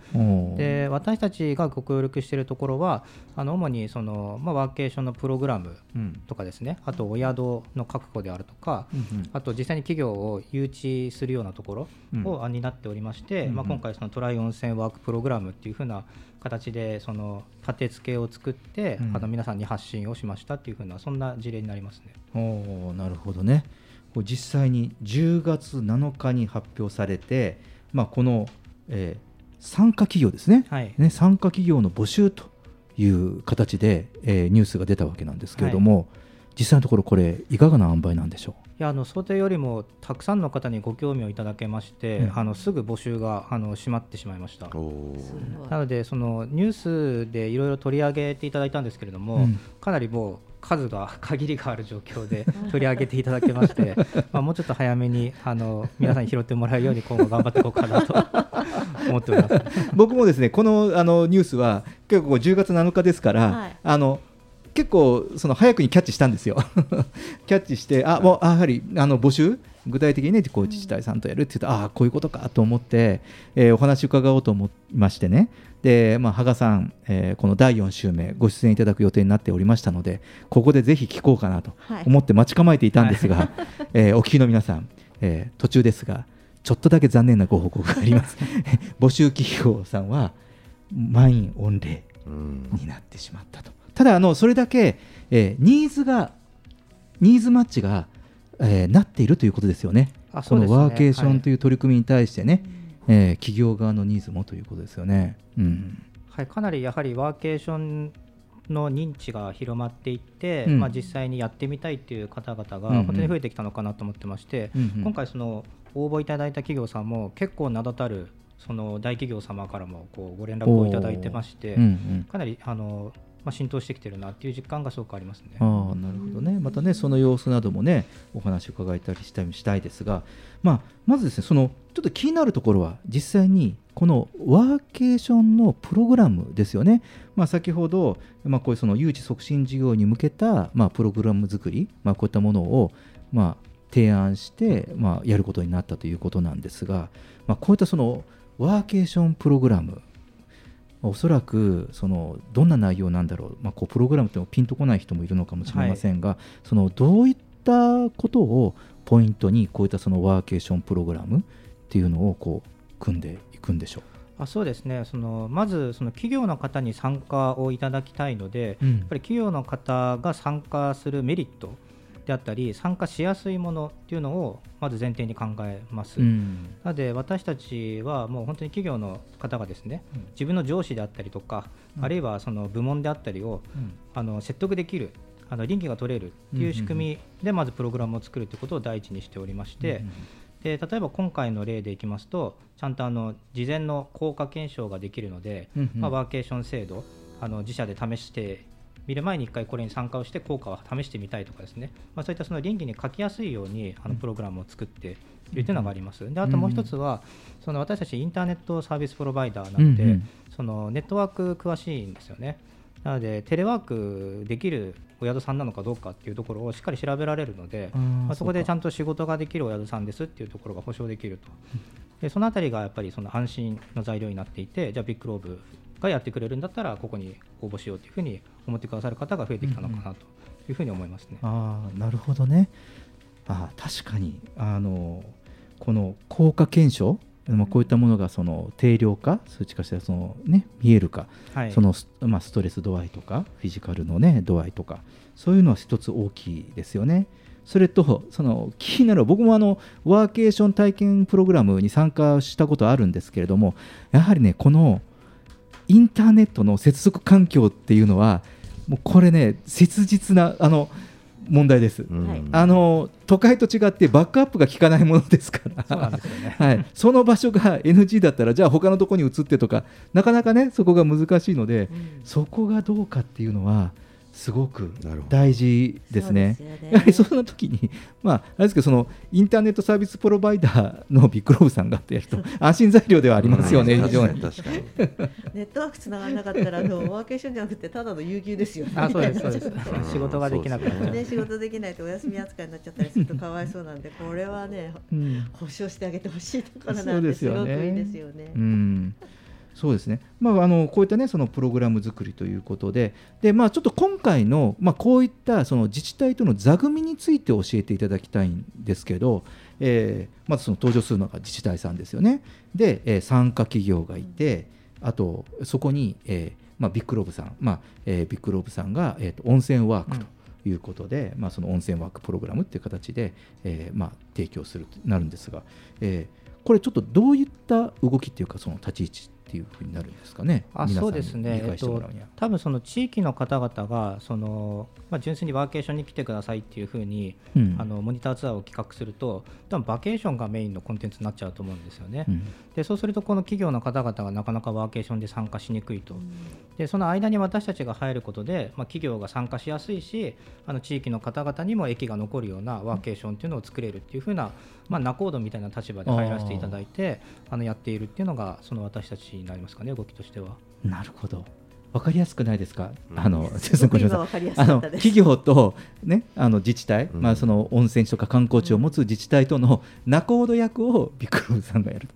Speaker 7: で私たちがご協力しているところはあの主にその、まあ、ワーケーションのプログラム
Speaker 1: うん。
Speaker 7: とかですねあとお宿の確保であるとか、
Speaker 1: うんうん。
Speaker 7: あと実際に企業を誘致するようなところを
Speaker 1: うん。
Speaker 7: 担っておりまして、
Speaker 1: うんうん
Speaker 7: まあ、今回そのトライ温泉ワークプログラムっていうふうな形でその立て付けを作って、
Speaker 1: うん。
Speaker 7: あの皆さんに発信をしましたっていうふうなそんな事例になりますね。
Speaker 1: おーなるほどね。こう実際に10月7日に発表されて、まあ、この、えー参加企業ですね,、
Speaker 7: はい。
Speaker 1: ね参加企業の募集という形で、えーニュースが出たわけなんですけれども、実際のところこれいかがな塩梅なんでしょ
Speaker 7: いやあの想定よりもたくさんの方にご興味をいただけまして、
Speaker 1: うん。
Speaker 7: あのすぐ募集があの閉まってしまいました。なのでそのニュースでいろいろ取り上げていただいたんですけれども、
Speaker 1: うん。
Speaker 7: かなりもう数が限りがある状況で 取り上げていただけまして まあもうちょっと早めにあの皆さんに拾ってもらえるように 今後頑張っていこうかなと思っております。
Speaker 1: う僕もですねこのあのニュースは結構10月7日ですから、
Speaker 3: はい。
Speaker 1: あの結構その早くにキャッチしたんですよ。キャッチしてあもうあやはりあの募集具体的にねこう自治体さんとやるって言うと、ああこういうことかと思って、えーお話伺おうと思いましてね。で、まあ、羽賀さん、えーこの第4週目ご出演いただく予定になっておりましたのでここでぜひ聞こうかなと
Speaker 3: はい。
Speaker 1: 思って待ち構えていたんですが、えーお聞きの皆さん、えー途中ですがちょっとだけ残念なご報告があります。募集企業さんは満員御礼になってしまったと。ただあのそれだけ、えーニーズがニーズマッチが、えーなっているということですよね。この
Speaker 7: あそうですね
Speaker 1: ワーケーショ
Speaker 7: はい
Speaker 1: ンという取り組みに対してね、えー企業側のニーズもということですよね。うん。
Speaker 7: はい、かなりやはりワーケーションの認知が広まっていって、
Speaker 1: うん
Speaker 7: まあ、実際にやってみたいっていう方々が本当に増えてきたのかなと思ってまして、
Speaker 1: うんうん
Speaker 7: 今回その応募いただいた企業さんも結構名だたるその大企業様からもこうご連絡をいただいてまして、
Speaker 1: うんうん
Speaker 7: かなりあの、まあ、浸透してきてるなっていう実感がすごくありますね。
Speaker 1: ああなるほどね。またねその様子などもねお話を伺えたりしたりしたいですが、まあ、まずですねそのちょっと気になるところは実際にこのワーケーションのプログラムですよね、まあ、先ほど、まあ、こういうその誘致促進事業に向けた、まあ、プログラム作り、まあ、こういったものを、まあ、提案して、まあ、やることになったということなんですが、まあ、こういったそのワーケーションプログラムおそらくそのどんな内容なんだろう、まあ、こうプログラムってもピンとこない人もいるのかもしれませんが、そのどういったことをポイントにこういったそのワーケーションプログラムっていうのをこう組んでいくんでしょ
Speaker 7: あそうですね。そのまずその企業の方に参加をいただきたいので、
Speaker 1: うん。
Speaker 7: やっぱり企業の方が参加するメリットであったり参加しやすいものっていうのをまず前提に考えます、
Speaker 1: うん。
Speaker 7: なので私たちはもう本当に企業の方がですね、自分の上司であったりとか、
Speaker 1: うん。
Speaker 7: あるいはその部門であったりを、
Speaker 1: うん。
Speaker 7: あの説得できるあの臨機が取れるっていう仕組みでまずプログラムを作るということを第一にしておりまして、で例えば今回の例でいきますとちゃんとあの事前の効果検証ができるので、
Speaker 1: うんうん。
Speaker 7: まあ、ワーケーション制度あの自社で試して見る前に1回これに参加をして効果を試してみたいとかですね、まあ、そういったその倫理に書きやすいようにあのプログラムを作っているというのがあります。であともう一つはその私たちインターネットサービスプロバイダーなので、そのネットワーク詳しいんですよね。なのでテレワークできるお宿さんなのかどうかっていうところをしっかり調べられるので、まあ、そこでちゃんと仕事ができるお宿さんですっていうところが保証できると。でそのあたりがやっぱりその安心の材料になっていて、じゃあビッグローブがやってくれるんだったら、ここに応募しようというふうに思ってくださる方が増えてきたのかなというふうに思いますね。
Speaker 1: ああなるほどねあー確かにあのこの効果検証まあ、こういったものがその定量化数値化してその、ね、見えるか、
Speaker 7: はい
Speaker 1: そのスまあ、ストレス度合いとかフィジカルの、ね、度合いとかそういうのは一つ大きいですよね。それとその気になる僕もあのワーケーション体験プログラムに参加したことあるんですけれどもやはりねこのインターネットの接続環境っていうのはもうこれね切実なあの問題です、
Speaker 3: はい。
Speaker 1: あの都会と違ってバックアップが効かないものですから。
Speaker 7: ね。
Speaker 1: はい、その場所が NG だったらじゃあ他のところに移ってとかなかなかねそこが難しいので、そこがどうかっていうのはすごく大事ですね。
Speaker 3: すよね。
Speaker 1: やはりそんな時に、まあ、あれですけど、そのインターネットサービスプロバイダーのビッグローブさんがってやると、安心材料ではありますよね、
Speaker 2: うん
Speaker 1: 非常に。
Speaker 2: 確かに。
Speaker 3: ネットワークつながらなかったらあのワーケーションじゃなくてただの有給ですよね。
Speaker 7: あそうですそうです。仕事ができなくなっちゃう。
Speaker 3: ね。仕事できないとお休み扱いになっちゃったりするとかわいそうなんでこれはね、
Speaker 1: うん。
Speaker 3: 保証してあげてほしいところ
Speaker 1: そ
Speaker 3: なです
Speaker 1: うんですよ
Speaker 3: ごくいい
Speaker 1: ね。
Speaker 3: ですよね。
Speaker 1: うんそうですね、まあ、あのこういった、ね、そのプログラム作りということで、でまあ、ちょっと今回の、まあ、こういったその自治体との座組みについて教えていただきたいんですけど、えーまずその登場するのが自治体さんですよね、で、えー参加企業がいて、あとそこに、えーまあ、ビッグローブさん、まあえービッグローブさんが、えーと温泉ワークと。いうことで、まあ、その温泉ワークプログラムっていう形で、えーまあ、提供するとなるんですが、えーこれちょっとどういった動きっていうかその立ち位置っていうふうになるんですかね。
Speaker 7: あそうですね、
Speaker 1: 理
Speaker 7: えっと多分その地域の方々がその、まあ、純粋にワーケーションに来てくださいっていうふうに、
Speaker 1: うん。
Speaker 7: あのモニターツアーを企画すると多分バケーションがメインのコンテンツになっちゃうと思うんですよね。
Speaker 1: うん。
Speaker 7: でそうするとこの企業の方々がなかなかワーケーションで参加しにくいと、でその間に私たちが入ることで、まあ、企業が参加しやすいしあの地域の方々にも駅が残るようなワーケーションっていうのを作れるっていうふうな、まあ、仲人みたいな立場で入らせていただいてあのやっているっていうのがその私たちになりますかね動きとしては。
Speaker 1: なるほど。わかりやすくないですか、
Speaker 2: うん。
Speaker 1: あの
Speaker 3: すごく
Speaker 1: 小島さんあの企業と、ね、あの自治体、
Speaker 2: うん。
Speaker 1: まあ、その温泉地とか観光地を持つ自治体との仲人役をビッグローブさんがやると。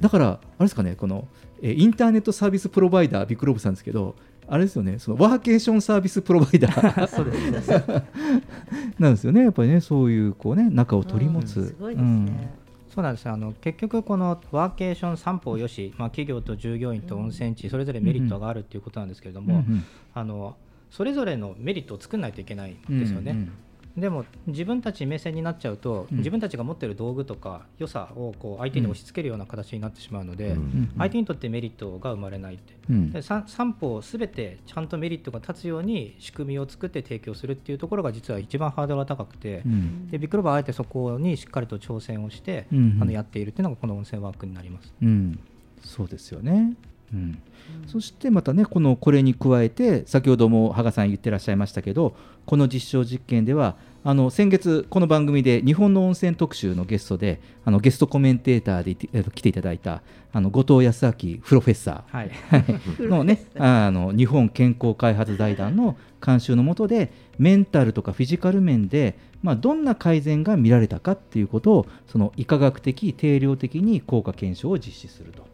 Speaker 1: だから、あれですかね、このえーインターネットサービスプロバイダー、ビッグローブさんですけど、あれですよね、そのワーケーションサービスプロバイダー。
Speaker 7: そうです。
Speaker 1: なんですよね、やっぱりね、そういうこう、ね、仲を取り持つ。
Speaker 3: うんすごいですね。
Speaker 7: そうなんですあの結局、このワーケーション三方よし、まあ、企業と従業員と温泉地、それぞれメリットがあるということなんですけれども、
Speaker 1: うんうん
Speaker 7: あのそれぞれのメリットを作らないといけないんですよね。
Speaker 1: うんうん
Speaker 7: でも自分たち目線になっちゃうと、
Speaker 1: うん。
Speaker 7: 自分たちが持ってる道具とか良さをこう相手に押し付けるような形になってしまうので、相手にとってメリットが生まれないって、
Speaker 1: うん。
Speaker 7: で三三方すべてちゃんとメリットが立つように仕組みを作って提供するっていうところが実は一番ハードルが高くて、
Speaker 1: うん。
Speaker 7: でビッグローバーはあえてそこにしっかりと挑戦をして、あのやっているっていうのがこの温泉ワークになります。
Speaker 1: うん、そうですよね。うん。そしてまたねこのこれに加えて先ほども羽賀さん言ってらっしゃいましたけどこの実証実験ではあの先月この番組で日本の温泉特集のゲストであのゲストコメンテーターで来ていただいたあの後藤康明プロフェッサ
Speaker 7: はい、
Speaker 1: ーのねあの日本健康開発財団の監修のもとでメンタルとかフィジカル面で、まあ、どんな改善が見られたかっていうことをその医科学的定量的に効果検証を実施すると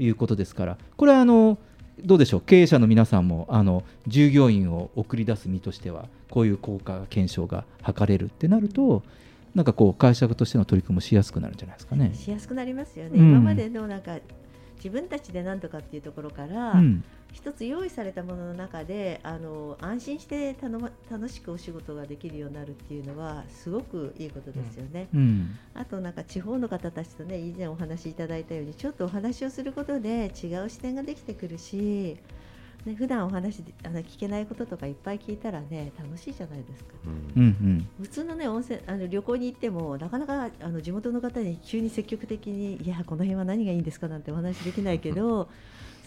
Speaker 1: いうことですから。これはあのどうでしょう？経営者の皆さんもあの従業員を送り出す身としてはこういう効果検証が図れるってなるとなんかこう会社としての取り組みもしやすくなるんじゃないですかね。
Speaker 3: しやすくなりますよね、
Speaker 1: うん。
Speaker 3: 今までのなんか自分たちで何とかっていうところから、
Speaker 1: うん
Speaker 3: 一つ用意されたものの中であの安心して頼ま楽しくお仕事ができるようになるっていうのはすごくいいことですよね。
Speaker 1: うん
Speaker 3: あとなんか地方の方たちとね以前お話しいただいたようにちょっとお話をすることで違う視点ができてくるし、ね普段お話であの聞けないこととかいっぱい聞いたらね楽しいじゃないですか。
Speaker 1: うんうん
Speaker 3: 普通のね温泉あの旅行に行ってもなかなかあの地元の方に急に積極的にいやこの辺は何がいいんですかなんてお話できないけど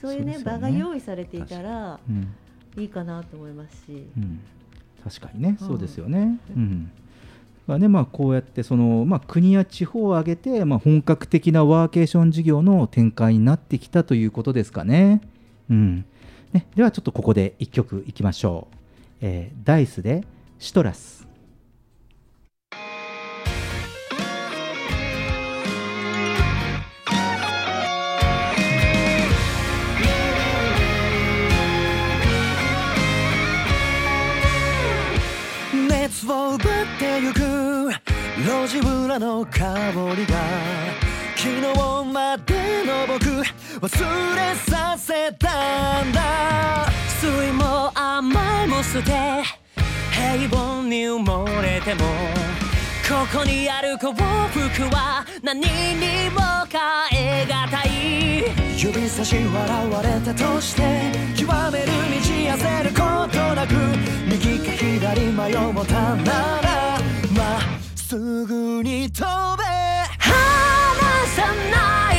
Speaker 3: そういうね
Speaker 1: ね
Speaker 3: 場が用意されていたら
Speaker 1: うん
Speaker 3: いいかなと思いますし。
Speaker 1: うん確かにね、
Speaker 3: うん
Speaker 1: そうですよね。うんまあねまあ、こうやってその、まあ、国や地方を挙げて、まあ、本格的なワーケーション事業の展開になってきたということですかね。うんねではちょっとここで1曲いきましょう。えーダイスでシトラス。
Speaker 6: を奪ってゆく路地裏の香りが昨日までの僕忘れさせたんだ。
Speaker 8: 酸いも甘いも捨て平凡に埋もれてもここにある幸福は何にも変えがたい。
Speaker 6: 指差し笑われたとして極める道焦ることなく右か左迷うたならまっすぐに飛べ。
Speaker 8: 離さない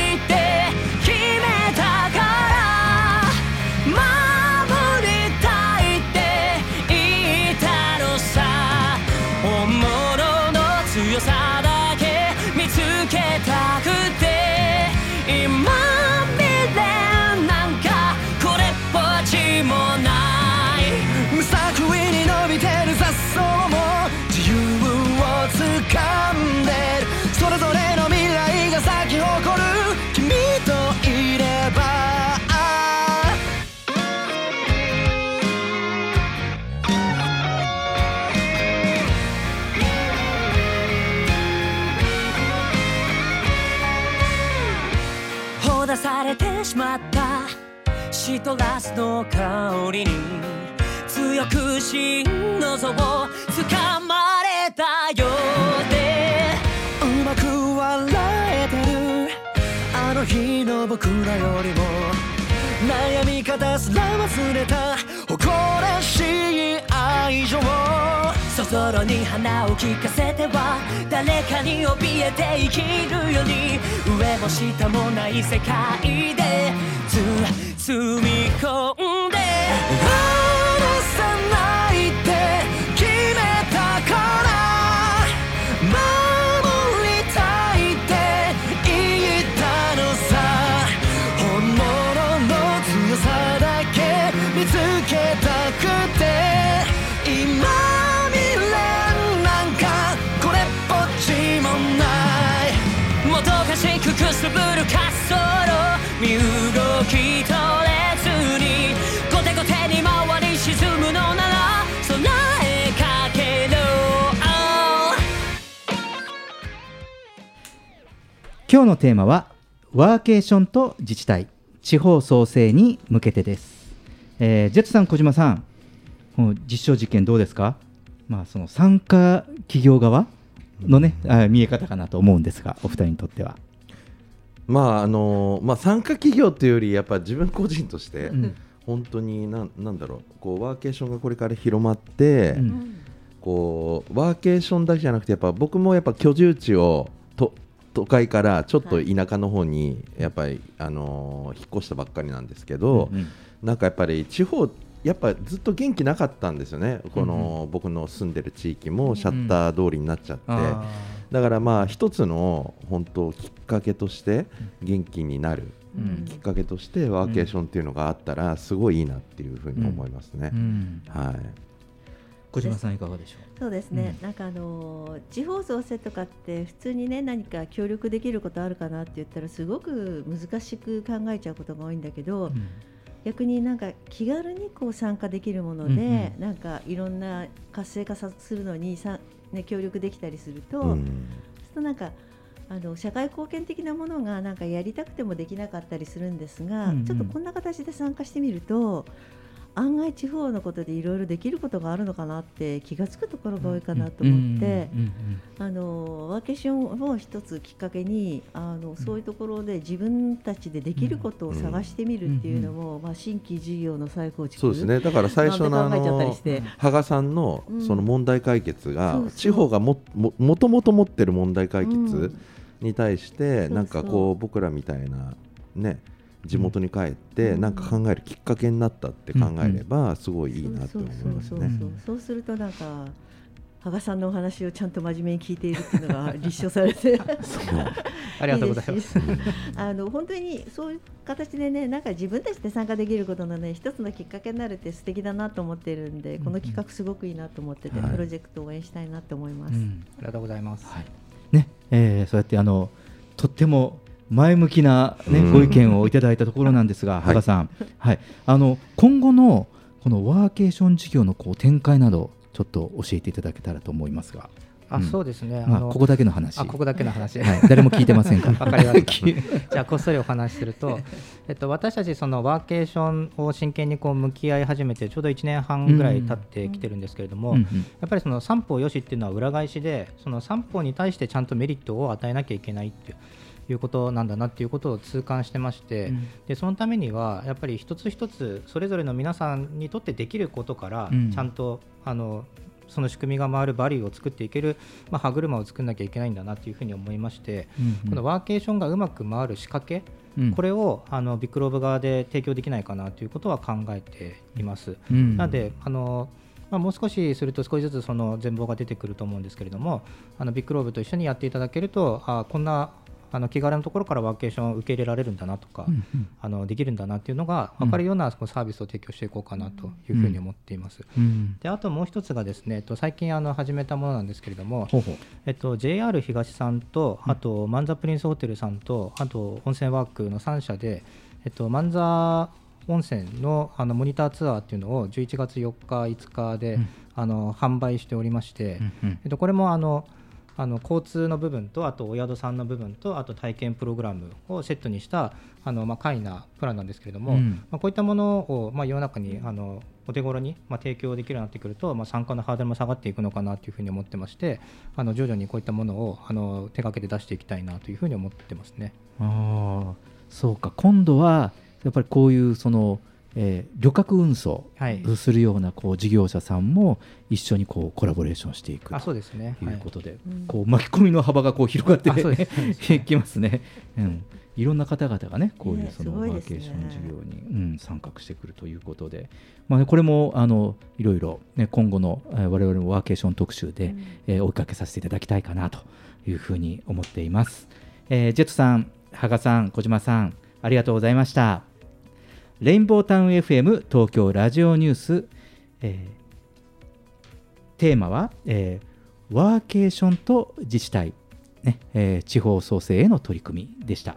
Speaker 8: トラスの香りに強く心の臓を掴まれたようで
Speaker 6: うまく笑えてるあの日の僕らよりも悩み方すら忘れた誇らしい愛情
Speaker 8: そぞろに花を聞かせては誰かに怯えて生きるより上も下もない世界で包 み込ん
Speaker 6: 今
Speaker 1: 日のテーマはワーケーションと自治体地方創生に向けてです、えージェットさん小島さんこの実証実験どうですか？まあその参加企業側のね、あ見え方かなと思うんですがお二人にとっては。
Speaker 2: まああのまあ、参加企業というよりやっぱ自分個人として、
Speaker 1: うん。
Speaker 2: 本当になんなんだろうこうワーケーションがこれから広まって、
Speaker 1: うん。
Speaker 2: こうワーケーションだけじゃなくてやっぱ僕もやっぱ居住地をと都会からちょっと田舎の方にやっぱり、あのー引っ越したばっかりなんですけど、
Speaker 1: うんうん
Speaker 2: なんかやっぱり地方やっぱずっと元気なかったんですよね、この僕の住んでる地域もシャッター通りになっちゃって、
Speaker 1: あ
Speaker 2: だからまあ一つの本当きっかけとして元気になる、
Speaker 1: うん。
Speaker 2: きっかけとしてワーケーションっていうのがあったらすごいいいなっていうふうに思いますね。
Speaker 1: うん。
Speaker 2: はい。
Speaker 1: 小島さんいかがでしょ
Speaker 3: そうですね、なんかあのー地方創生とかって普通にね何か協力できることあるかなって言ったらすごく難しく考えちゃうことが多いんだけど、
Speaker 1: う、
Speaker 3: 逆になんか気軽にこう参加できるもので、
Speaker 1: うんうん。
Speaker 3: なんかいろんな活性化さするのにさ、ね、協力できたりすると、
Speaker 2: うん。
Speaker 3: となんかあの社会貢献的なものがなんかやりたくてもできなかったりするんですが、
Speaker 1: うんうん。
Speaker 3: ちょっとこんな形で参加してみると案外地方のことでいろいろできることがあるのかなって気が付くところが多いかなと思って。ワーケーションを一つきっかけにあのそういうところで自分たちでできることを探してみるっていうのも、まあ、新規事業の再構築。
Speaker 2: そうですね。だから最初のあの
Speaker 3: して
Speaker 2: 羽賀さんの
Speaker 3: うん
Speaker 2: その問題解決が地方がもももともと持ってる問題解
Speaker 3: う
Speaker 2: 決
Speaker 3: ん。
Speaker 2: に対してなんかこう。僕らみたいなね地元に帰って
Speaker 3: うん。
Speaker 2: なんか考えるきっかけになったって考えればすごいいいなって思いますね。
Speaker 3: そうするとなんか羽賀さんのお話をちゃんと真面目に聞いているっていうのが立証されて。
Speaker 7: ありがとうございます。
Speaker 3: あの本当にそういう形でねなんか自分たちで参加できることのね一つのきっかけになるって素敵だなと思ってるんで、この企画すごくいいなと思ってて、
Speaker 1: はい。
Speaker 3: プロジェクトを応援したいなと思います。
Speaker 1: うん。
Speaker 7: ありがとうございます。
Speaker 1: ねえーそうやってあのとっても前向きな、ね
Speaker 2: うん
Speaker 1: ご意見をいただいたところなんですが、羽賀さん、はい、あの今後のこのワーケーション事業のこう展開などちょっと教えていただけたらと思いますが。
Speaker 7: あ、
Speaker 1: ん
Speaker 7: そうですね。
Speaker 1: まあここだけの話
Speaker 7: あ、ここだけの話。
Speaker 1: はい誰も聞いてませんから
Speaker 7: わかりました。じゃあこっそりお話しすると、えっと私たちそのワーケーションを真剣にこう向き合い始めてちょうど1年半ぐらい経ってきてるんですけれども、
Speaker 1: うんうん
Speaker 7: やっぱりその三方よしっていうのは裏返しで、その三方に対してちゃんとメリットを与えなきゃいけないっていう。いうことなんだなっていうことを痛感してまして、
Speaker 1: うん。
Speaker 7: でそのためにはやっぱり一つ一つそれぞれの皆さんにとってできることから
Speaker 1: うん。
Speaker 7: ちゃんと、あのその仕組みが回るバリューを作っていける、まあ、歯車を作らなきゃいけないんだなというふうに思いまして、
Speaker 1: うんうん。
Speaker 7: このワーケーションがうまく回る仕掛け、
Speaker 1: うん。
Speaker 7: これをあのビッグローブ側で提供できないかなということは考えています。
Speaker 1: うん。
Speaker 7: なのであのまあ、もう少しすると少しずつその全貌が出てくると思うんですけれどもあのビッグローブと一緒にやっていただけるとあこんなあの気軽なところからワーケーションを受け入れられるんだなとか、
Speaker 1: うんうん。
Speaker 7: あのできるんだなっていうのが分かるようなこうサービスを提供していこうかなというふうに思っています。
Speaker 1: うん。
Speaker 7: であともう一つがですね、えっと最近あの始めたものなんですけれども、
Speaker 1: ほうほう。
Speaker 7: えっと、JR 東さんと、あとマンザプリンスホテルさんと、あと温泉ワークの3社で、えっと、マンザ温泉のあのモニターツアーっていうのを11月4日、5日で、
Speaker 1: うん。
Speaker 7: あの販売しておりまして、
Speaker 1: うんうん。
Speaker 7: えっと、これもあのあの交通の部分とあとお宿さんの部分とあと体験プログラムをセットにしたあの、まあ、簡易なプランなんですけれども、
Speaker 1: うん
Speaker 7: まあ、こういったものを、まあ、世の中にあのお手頃に、まあ、提供できるようになってくると、まあ、参加のハードルも下がっていくのかなというふうに思ってましてあの徐々にこういったものをあの手掛けて出していきたいなというふうに思ってますね。
Speaker 1: ああそうか今度はやっぱりこういうその、えー旅客運送
Speaker 7: はい。
Speaker 1: するようなこう事業者さんも一緒にこうコラボレーションしていく
Speaker 7: あそうですね。
Speaker 1: ということで、
Speaker 7: うん。
Speaker 1: こう巻き込みの幅がこう広がって
Speaker 7: あそうです。
Speaker 1: いきますね。うん。いろんな方々がねこういう
Speaker 3: ね
Speaker 1: そのワーケーション事業に、うん、参画してくるということで、まあね、これもあのいろいろ、ね、今後の、えー我々もワーケーション特集で、えー追いかけさせていただきたいかなというふうに思っています。えージェットさん、羽賀さん、小島さん、ありがとうございました。レインボータウン FM 東京ラジオニュース、えーテーマは、えーワーケーションと自治体、ねえー地方創生への取り組みでした。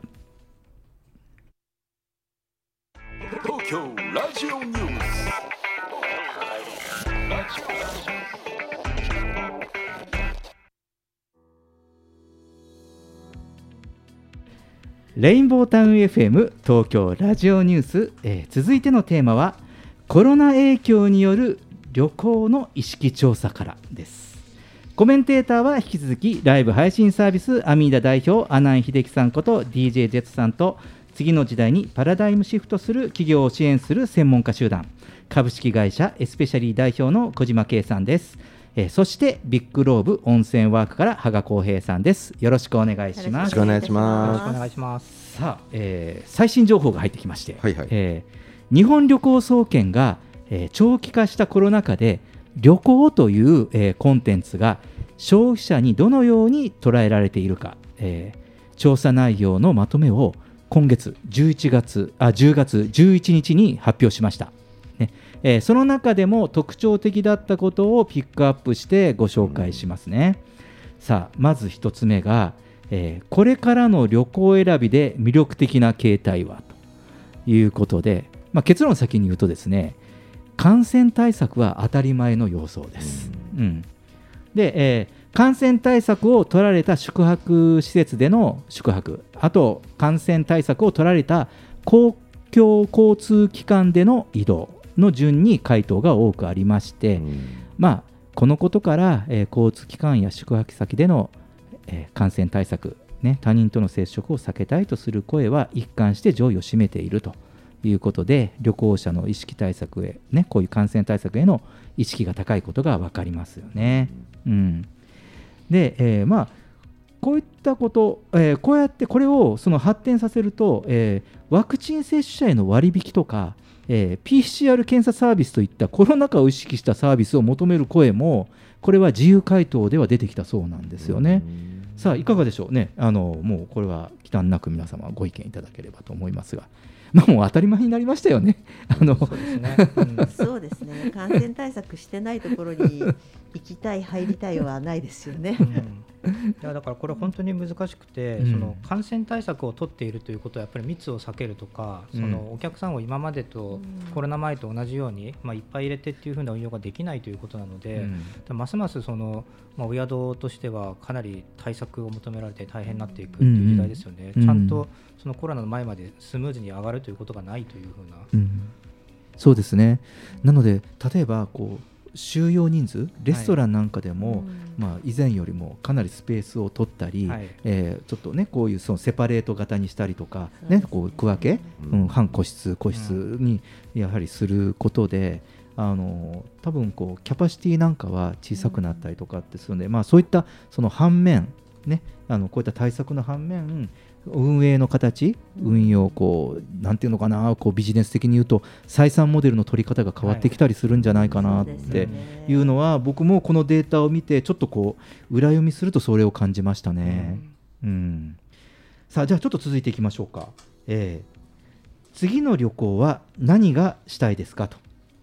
Speaker 9: 東京ラジオニュース。
Speaker 1: レインボータウン FM 東京ラジオニュース、えー続いてのテーマはコロナ影響による旅行の意識調査からです。コメンテーターは引き続きライブ配信サービスアミーダ代表阿南秀樹さんこと DJ ジェットさんと次の時代にパラダイムシフトする企業を支援する専門家集団。株式会社エスペシャリー代表の小島圭さんです、えーそしてビッグローブ温泉ワークから羽賀光平さんですよろしくお願いします
Speaker 2: よろしくお願いします
Speaker 7: よろしくお願いします。
Speaker 1: さあ、えー最新情報が入ってきまして、
Speaker 2: はいはい
Speaker 1: えー日本旅行総研が、えー長期化したコロナ禍で旅行という、えーコンテンツが消費者にどのように捉えられているか、えー調査内容のまとめを今月11月あ10月11日に発表しました。ねえーその中でも特徴的だったことをピックアップしてご紹介しますね。さあまず一つ目が、えーこれからの旅行選びで魅力的な形態はということで、まあ、結論を先に言うとですね感染対策は当たり前の要素です。うんで、えー感染対策を取られた宿泊施設での宿泊あと感染対策を取られた公共交通機関での移動の順に回答が多くありまして、まあ、このことから、えー交通機関や宿泊先での、えー感染対策、ね、他人との接触を避けたいとする声は一貫して上位を占めているということで旅行者の意識対策へ、ね、こういう感染対策への意識が高いことが分かりますよね。うん、で、えーまあこういったこと、えーこうやってこれをその発展させると、えーワクチン接種者への割引とか、えー PCR 検査サービスといったコロナ禍を意識したサービスを求める声も、これは自由回答では出てきたそうなんですよね。さあ、いかがでしょうね、あのもうこれは忌憚なく皆様、ご意見いただければと思いますが、まあ、もう当たり前になりましたよね。あの
Speaker 3: そうですね。感染対策してないところに行きたい入りたいはないですよね。
Speaker 7: いやだからこれ本当に難しくて、
Speaker 1: うん。
Speaker 7: その感染対策を取っているということはやっぱり密を避けるとか、
Speaker 1: うん。
Speaker 7: そのお客さんを今までとコロナ前と同じように、まあ、いっぱい入れてっていうふうな運用ができないということなので、
Speaker 1: うん。
Speaker 7: ますますその、まあ、お宿としてはかなり対策を求められて大変になっていくという時代ですよね、ちゃんとそのコロナの前までスムーズに上がるということがないというふうな。
Speaker 1: うん。そうですね。なので、例えばこう収容人数、レストランなんかでも、まあ、以前よりもかなりスペースを取ったり、
Speaker 7: はい。
Speaker 1: えーちょっとね、こういうそのセパレート型にしたりとか、ね、こう区分け、うん。半個室、個室にやはりすることで、あの多分こうキャパシティなんかは小さくなったりとかってするので、まあ、そういったその反面、ね、あのこういった対策の反面運営の形、運用こうなんていうのかなこうビジネス的に言うと採算モデルの取り方が変わってきたりするんじゃないかなっていうのは、僕もこのデータを見てちょっとこう裏読みするとそれを感じましたね。うんさあじゃあちょっと続いていきましょうか。えー次の旅行は何がしたいですか？と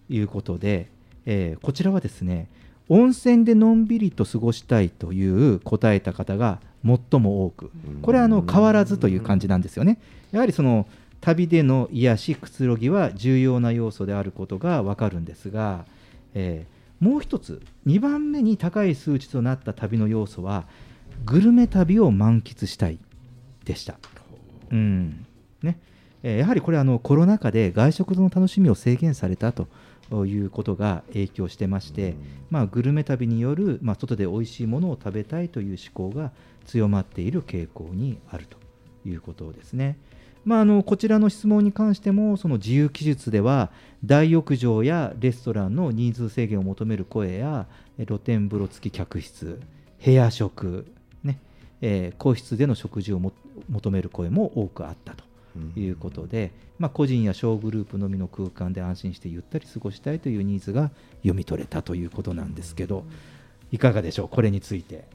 Speaker 1: いうことで、えーこちらはですね温泉でのんびりと過ごしたいという答えた方が最も多く。これはあの変わらずという感じなんですよね。やはりその旅での癒しくつろぎは重要な要素であることがわかるんですが、えーもう一つ2番目に高い数値となった旅の要素はグルメ旅を満喫したいでした。うん。ね。えーやはりこれあのコロナ禍で外食の楽しみを制限されたということが影響してまして、まあ、グルメ旅による、まあ、外で美味しいものを食べたいという思考が強まっている傾向にあるということですね。まあ、あのこちらの質問に関してもその自由記述では大浴場やレストランの人数制限を求める声や露天風呂付き客室部屋食、ねえー個室での食事を求める声も多くあったということで、まあ、個人や小グループのみの空間で安心してゆったり過ごしたいというニーズが読み取れたということなんですけどいかがでしょう？これについて。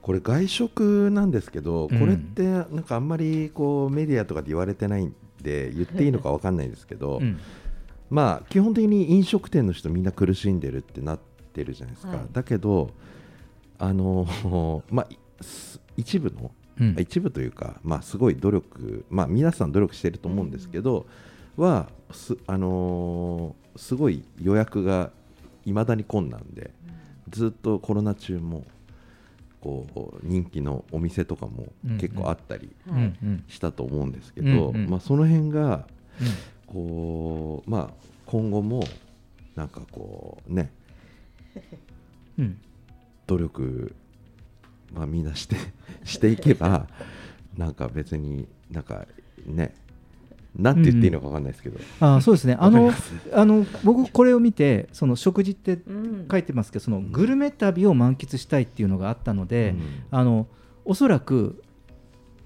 Speaker 2: これ外食なんですけど、
Speaker 1: うん。
Speaker 2: これってなんかあんまりこうメディアとかで言われてないんで言っていいのかわかんないですけど、
Speaker 1: うん。
Speaker 2: まあ基本的に飲食店の人みんな苦しんでるってなってるじゃないですか、
Speaker 3: はい。
Speaker 2: だけどあの ま一部の、
Speaker 1: うん。
Speaker 2: 一部というかまあすごい努力まあ皆さん努力してると思うんですけど、はすあのーすごい予約がいまだに困難で、ずっとコロナ中もこう人気のお店とかも結構あったりしたと思うんですけど、まあ、その辺が
Speaker 1: うん。
Speaker 2: こう、まあ、今後もなんかこうね
Speaker 1: うん。
Speaker 2: 努力、まあ、みんなして していけばなんか別になんかねなんて言っていいのか分かんないですけど、
Speaker 1: あーそうですね。あのあの僕これを見てその食事って
Speaker 3: うん。
Speaker 1: 書いてますけどそのグルメ旅を満喫したいっていうのがあったので、
Speaker 2: うん。
Speaker 1: あのおそらく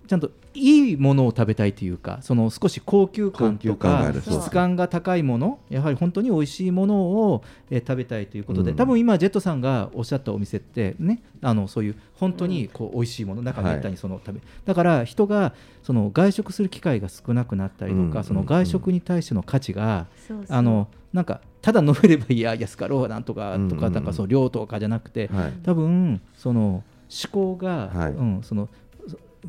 Speaker 1: ちゃんといいものを食べたいというかその少し高級感とか質感が高いものやはり本当に美味しいものを、えー食べたいということで、
Speaker 2: うん。
Speaker 1: 多分今ジェットさんがおっしゃったお店ってねあのそういう本当にこう美味しいもの中めったにその食べ、だから人がその外食する機会が少なくなったりとか、
Speaker 2: うん
Speaker 1: その外食に対しての価値が、
Speaker 3: そうそう。
Speaker 1: あのなんかただ飲めればいいや安かろうなんとかとか,、
Speaker 2: うん
Speaker 1: なんかその量とかじゃなくて、
Speaker 2: はい。
Speaker 1: 多分その思考が、
Speaker 2: はい。
Speaker 1: うん、その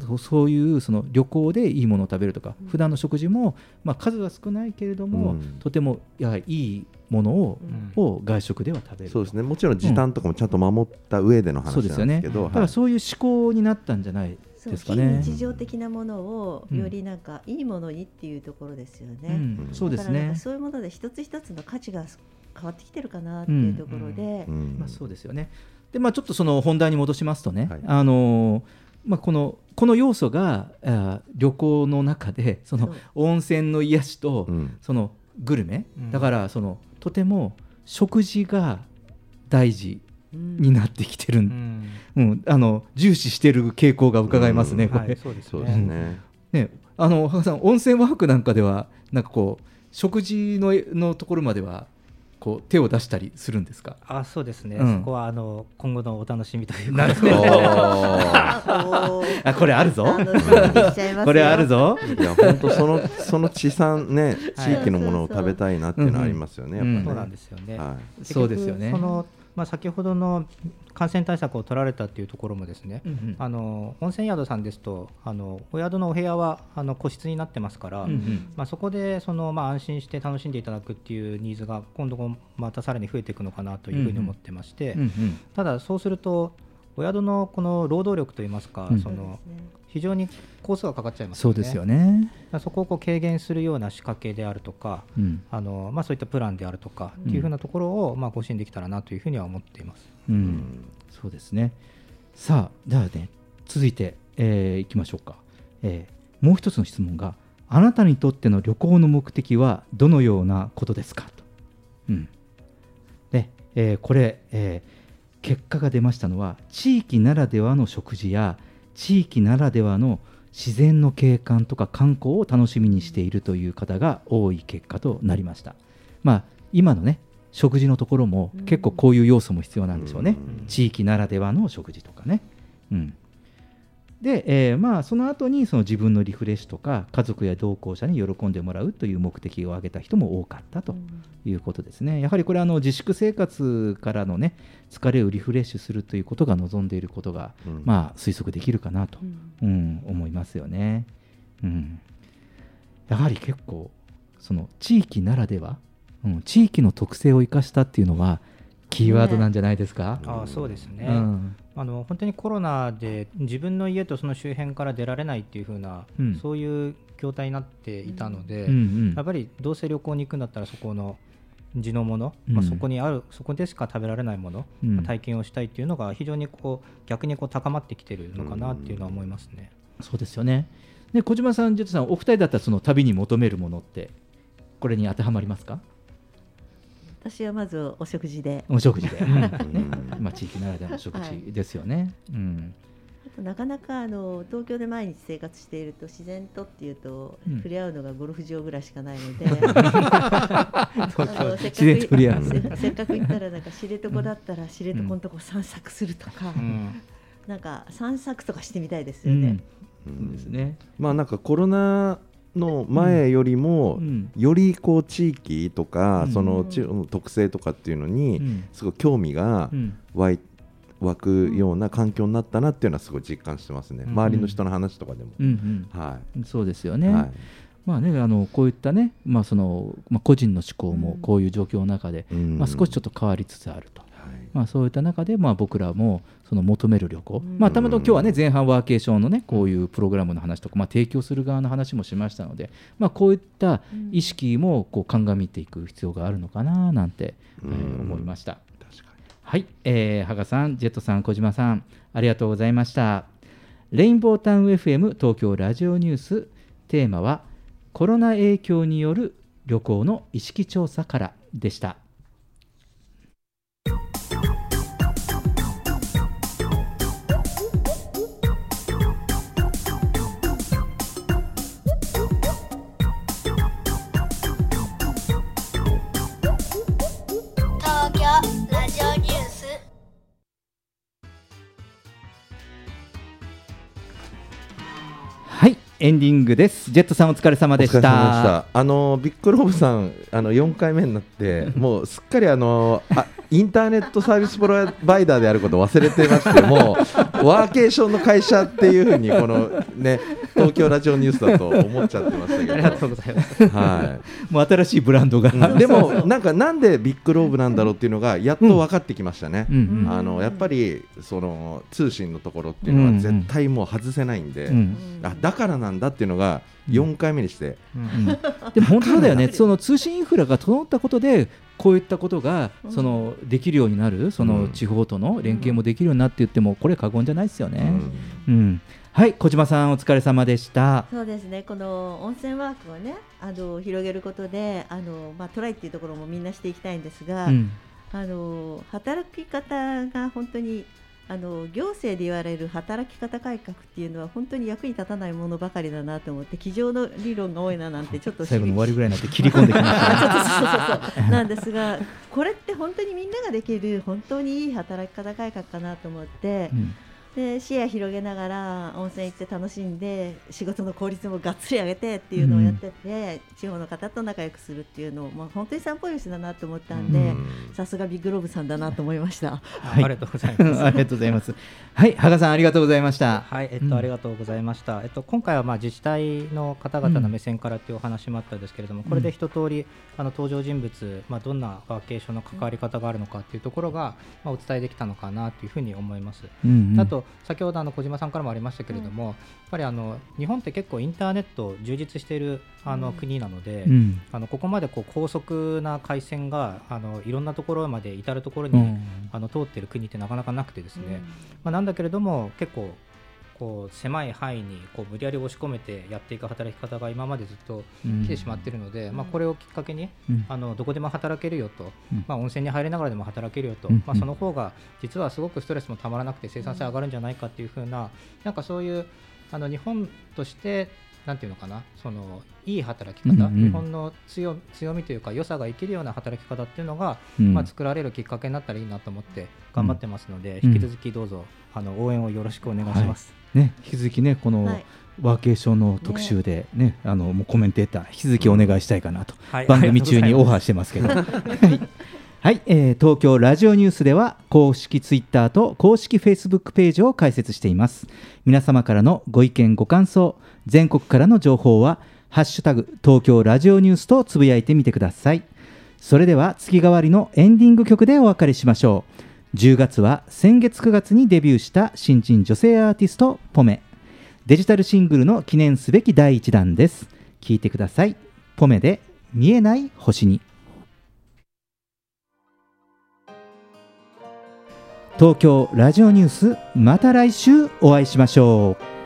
Speaker 1: そそういうその旅行でいいものを食べるとか、普段の食事も、まあ、数は少ないけれども、
Speaker 2: うん。
Speaker 1: とてもやはりいいものを,、を外食では食べる
Speaker 2: そうですね。もちろん時短とかもちゃんと守った上での話
Speaker 1: そうですよね
Speaker 2: なんですけど、
Speaker 1: だからそういう思考になったんじゃないですかね。
Speaker 3: 非日常的なものを
Speaker 1: うん。
Speaker 3: よりなんかいいものにっていうところですよね。
Speaker 1: うん。そうですね。
Speaker 3: そういうもので一つ一つの価値が変わってきてるかなっていうところで、
Speaker 1: まあ、そうですよね。で、まあ、ちょっとその本題に戻しますとね、あのーまあ、このこの要素があー旅行の中でその温泉の癒しと、そのグルメ、
Speaker 7: うん。
Speaker 1: だからそのとても食事が大事になってきてる、うん。あの重視してる傾向が伺えますね、
Speaker 7: うん。
Speaker 1: これ。
Speaker 7: はいそうですね。
Speaker 2: そうですね。
Speaker 1: ね。あの羽賀さん温泉ワークなんかではなんかこう食事ののところまではこう手を出したりするんですか？
Speaker 7: あそうですね、
Speaker 1: うん。
Speaker 7: そこはあの今後のお楽しみという
Speaker 1: なるほど。あこれあるぞ。これあるぞ。
Speaker 2: いや本当その その地産ね
Speaker 7: はい。
Speaker 2: 地域のものを食べたいなっていうのはありますよね、
Speaker 7: そうなんですよね。
Speaker 2: はい。
Speaker 7: 結
Speaker 1: そうですよね。
Speaker 7: そのまあ、先ほどの感染対策を取られたっていうところもですね、
Speaker 1: うんうん。
Speaker 7: あの温泉宿さんですとあのお宿のお部屋はあの個室になってますから、
Speaker 1: うんうん。
Speaker 7: まあ、そこでその、まあ、安心して楽しんでいただくっていうニーズが今後またさらに増えていくのかなというふうに思ってまして、
Speaker 1: うんうん。
Speaker 7: ただそうするとお宿のこの労働力といいますか、
Speaker 1: うん。
Speaker 7: その非常にコースがかかっちゃいます
Speaker 1: そうですよね。
Speaker 7: そこをこう軽減するような仕掛けであるとか、
Speaker 1: うん
Speaker 7: あのまあ、そういったプランであるとか
Speaker 1: うん
Speaker 7: っていうふうなところを、まあ、ご支援できたらなというふうには思っています。
Speaker 1: うん、そうですね。さあ、じゃあね、続いて、えーいきましょうか、えーもう一つの質問が、あなたにとっての旅行の目的はどのようなことですか？と。うんでえーこれ、えー結果が出ましたのは、地域ならではの食事や、地域ならではの自然の景観とか観光を楽しみにしているという方が多い結果となりました。まあ、今のね食事のところも結構こういう要素も必要なんでしょうね、地域ならではの食事とかね。うん、で、えーまあ、その後にその自分のリフレッシュとか家族や同行者に喜んでもらうという目的を挙げた人も多かったということですね。やはりこれあの自粛生活からのね疲れをリフレッシュするということが望んでいることが、
Speaker 2: うん。
Speaker 1: まあ、推測できるかなと、うん。思いますよね。うん、やはり結構その地域ならでは、うん、地域の特性を生かしたっていうのはキーワードなんじゃないですか？
Speaker 7: あそうですね、
Speaker 1: うん
Speaker 7: あの本当にコロナで自分の家とその周辺から出られないっていう風な、
Speaker 1: うん
Speaker 7: そういう状態になっていたので、
Speaker 1: うんうん
Speaker 7: やっぱりどうせ旅行に行くんだったらそこの地のもの、
Speaker 1: うん
Speaker 7: まあ、そこにあるそこでしか食べられないもの、
Speaker 1: うん
Speaker 7: まあ体験をしたいっていうのが非常にこう逆にこう高まってきてるのかなっていうのは思いますね。
Speaker 1: そうですよね。で小島さん、ジェットさん、お二人だったらその旅に求めるものってこれに当てはまりますか？
Speaker 3: 私はまずお食事で。
Speaker 1: お食事で、まあ地域ならではの食
Speaker 3: はい。
Speaker 1: 事ですよね。うん。
Speaker 3: あとなかなかあの東京で毎日生活していると自然とっていうと、
Speaker 1: うん。
Speaker 3: 触れ合うのがゴルフ場ぐらいしかないので。せっかく
Speaker 1: 自然と触れ合う。
Speaker 3: せせっかく行ったらなんか知床だったら知床のとこ散策するとか、
Speaker 7: うん。
Speaker 3: なんか散策とかしてみたいですよね。
Speaker 1: うん。ですね。
Speaker 2: まあなんかコロナの前よりも、
Speaker 1: うん。
Speaker 2: よりこう地域とか、
Speaker 1: うん。
Speaker 2: その特性とかっていうのに、
Speaker 1: うん。
Speaker 2: すごい興味が
Speaker 1: うん。
Speaker 2: 湧い湧くような環境になったなっていうのはすごい実感してますね、
Speaker 1: うん。
Speaker 2: 周りの人の話とかでも。
Speaker 1: うんうん。
Speaker 2: は
Speaker 1: そうですよね。
Speaker 2: はい。
Speaker 1: まあね、あのこういったね、まあそのまあ、個人の思考もこういう状況の中で、
Speaker 2: うん。
Speaker 1: まあ、少しちょっと変わりつつあると、まあ、そういった中で、まあ、僕らもその求める旅行、まあ、たまたま今日はね前半ワーケーションのねこういうプログラムの話とか、まあ、提供する側の話もしましたので、まあ、こういった意識もこう鑑みていく必要があるのかななんて、えー思いました。はい、えー、羽賀さん、ジェットさん、小島さん、ありがとうございました。レインボータウン FM 東京ラジオニュース、テーマはコロナ影響による旅行の意識調査からでした。エンディングです。ジェットさんお疲れ様でした。
Speaker 2: したあのビッグローブさんあの4回目になって もうすっかりあのあインターネットサービスプロバイダーであることを忘れてましてもうワーケーションの会社っていうふうにこのね東京ラジオニュースだと思っちゃってましたけど。
Speaker 7: ありがとうございます。
Speaker 2: はい。
Speaker 1: もう新しいブランドが、
Speaker 2: うん。でもなんかなんでビッグローブなんだろうっていうのがやっと分かってきましたね、
Speaker 1: うん。うん。
Speaker 2: あのやっぱりその通信のところっていうのは絶対もう外せないんで、
Speaker 1: うん。
Speaker 2: あだからなんだっていうのが4回目にして、
Speaker 1: うん。でも本当だよね、その通信インフラが整ったことで、こういったことがそのできるようになる、その地方との連携もできるようになって言っても、これ、過言じゃないですよね。うんはい、小島さん、お疲れ様でした。
Speaker 3: そうですね、この温泉ワークをね、あの広げることで、あのまあトライっていうところもみんなしていきたいんですが、
Speaker 1: うん
Speaker 3: あの働き方が本当にあの行政で言われる働き方改革っていうのは本当に役に立たないものばかりだなと思って、机上の理論が多いななんてちょっと
Speaker 1: 最後の終わりぐらいになって切り込んできましたね
Speaker 3: あ そうそうそうそうなんですが、これって本当にみんなができる本当にいい働き方改革かなと思って。
Speaker 1: うん
Speaker 3: で視野広げながら温泉行って楽しんで仕事の効率もがっつり上げてっていうのをやってて、地方の方と仲良くするっていうのを、まあ、本当に散歩吉だなと思ったんで、さすがビッグローブさんだなと思いました。
Speaker 1: はい。
Speaker 7: ありがとうございます。
Speaker 1: ありがとうございます。はい、羽賀さん、ありがとうございました。
Speaker 7: はい、えっと、
Speaker 1: うん。
Speaker 7: ありがとうございました。えっと、今回はまあ自治体の方々の目線からというお話もあったんですけれども、これで一通りあの登場人物、まあどんなワーケーションの関わり方があるのかっていうところが、まあお伝えできたのかなというふうに思います。
Speaker 1: うんうん。
Speaker 7: あと先ほどあの小島さんからもありましたけれども、やっぱりあの日本って結構インターネット充実しているあの国なので、
Speaker 1: うん。
Speaker 7: あのここまでこう高速な回線があのいろんなところまで至るところに、
Speaker 1: うん。
Speaker 7: あの通っている国ってなかなかなくてですね、まあ、なんだけれども結構こう狭い範囲にこう無理やり押し込めてやっていく働き方が今までずっと
Speaker 1: うん。
Speaker 7: 来てしまっているので、まあ、これをきっかけに、
Speaker 1: うん。
Speaker 7: あのどこでも働けるよと、
Speaker 1: うん。
Speaker 7: まあ、温泉に入りながらでも働けるよと、
Speaker 1: うん。
Speaker 7: まあ、その方が実はすごくストレスもたまらなくて生産性上がるんじゃないかっていう風ななんかそういうあの日本としてなんていうのかなそのいい働き方、
Speaker 1: うんうん。
Speaker 7: 日本の強強みというか良さが生きるような働き方っていうのが、
Speaker 1: うん。
Speaker 7: まあ、作られるきっかけになったらいいなと思って頑張ってますので、
Speaker 1: うん。
Speaker 7: 引き続きどうぞあの応援をよろしくお願いします。
Speaker 1: はい。ね、引き続きね、この
Speaker 7: はい。
Speaker 1: ワーケーションの特集でね、あのもうコメンテーター、引き続きお願いしたいかなと、
Speaker 7: はい。
Speaker 1: 番組中にオファーしてますけど。はい。はい、えー東京ラジオニュースでは公式ツイッターと公式フェイスブックページを開設しています。皆様からのご意見ご感想全国からの情報はハッシュタグ東京ラジオニュースとつぶやいてみてください。それでは月替わりのエンディング曲でお別れしましょう
Speaker 10: 10月は先月9月にデビューした新人女性アーティストポメ。デジタルシングルの記念すべき第1弾です。聴いてください。ポメで見えない星に。東京ラジオニュースまた来週お会いしましょう。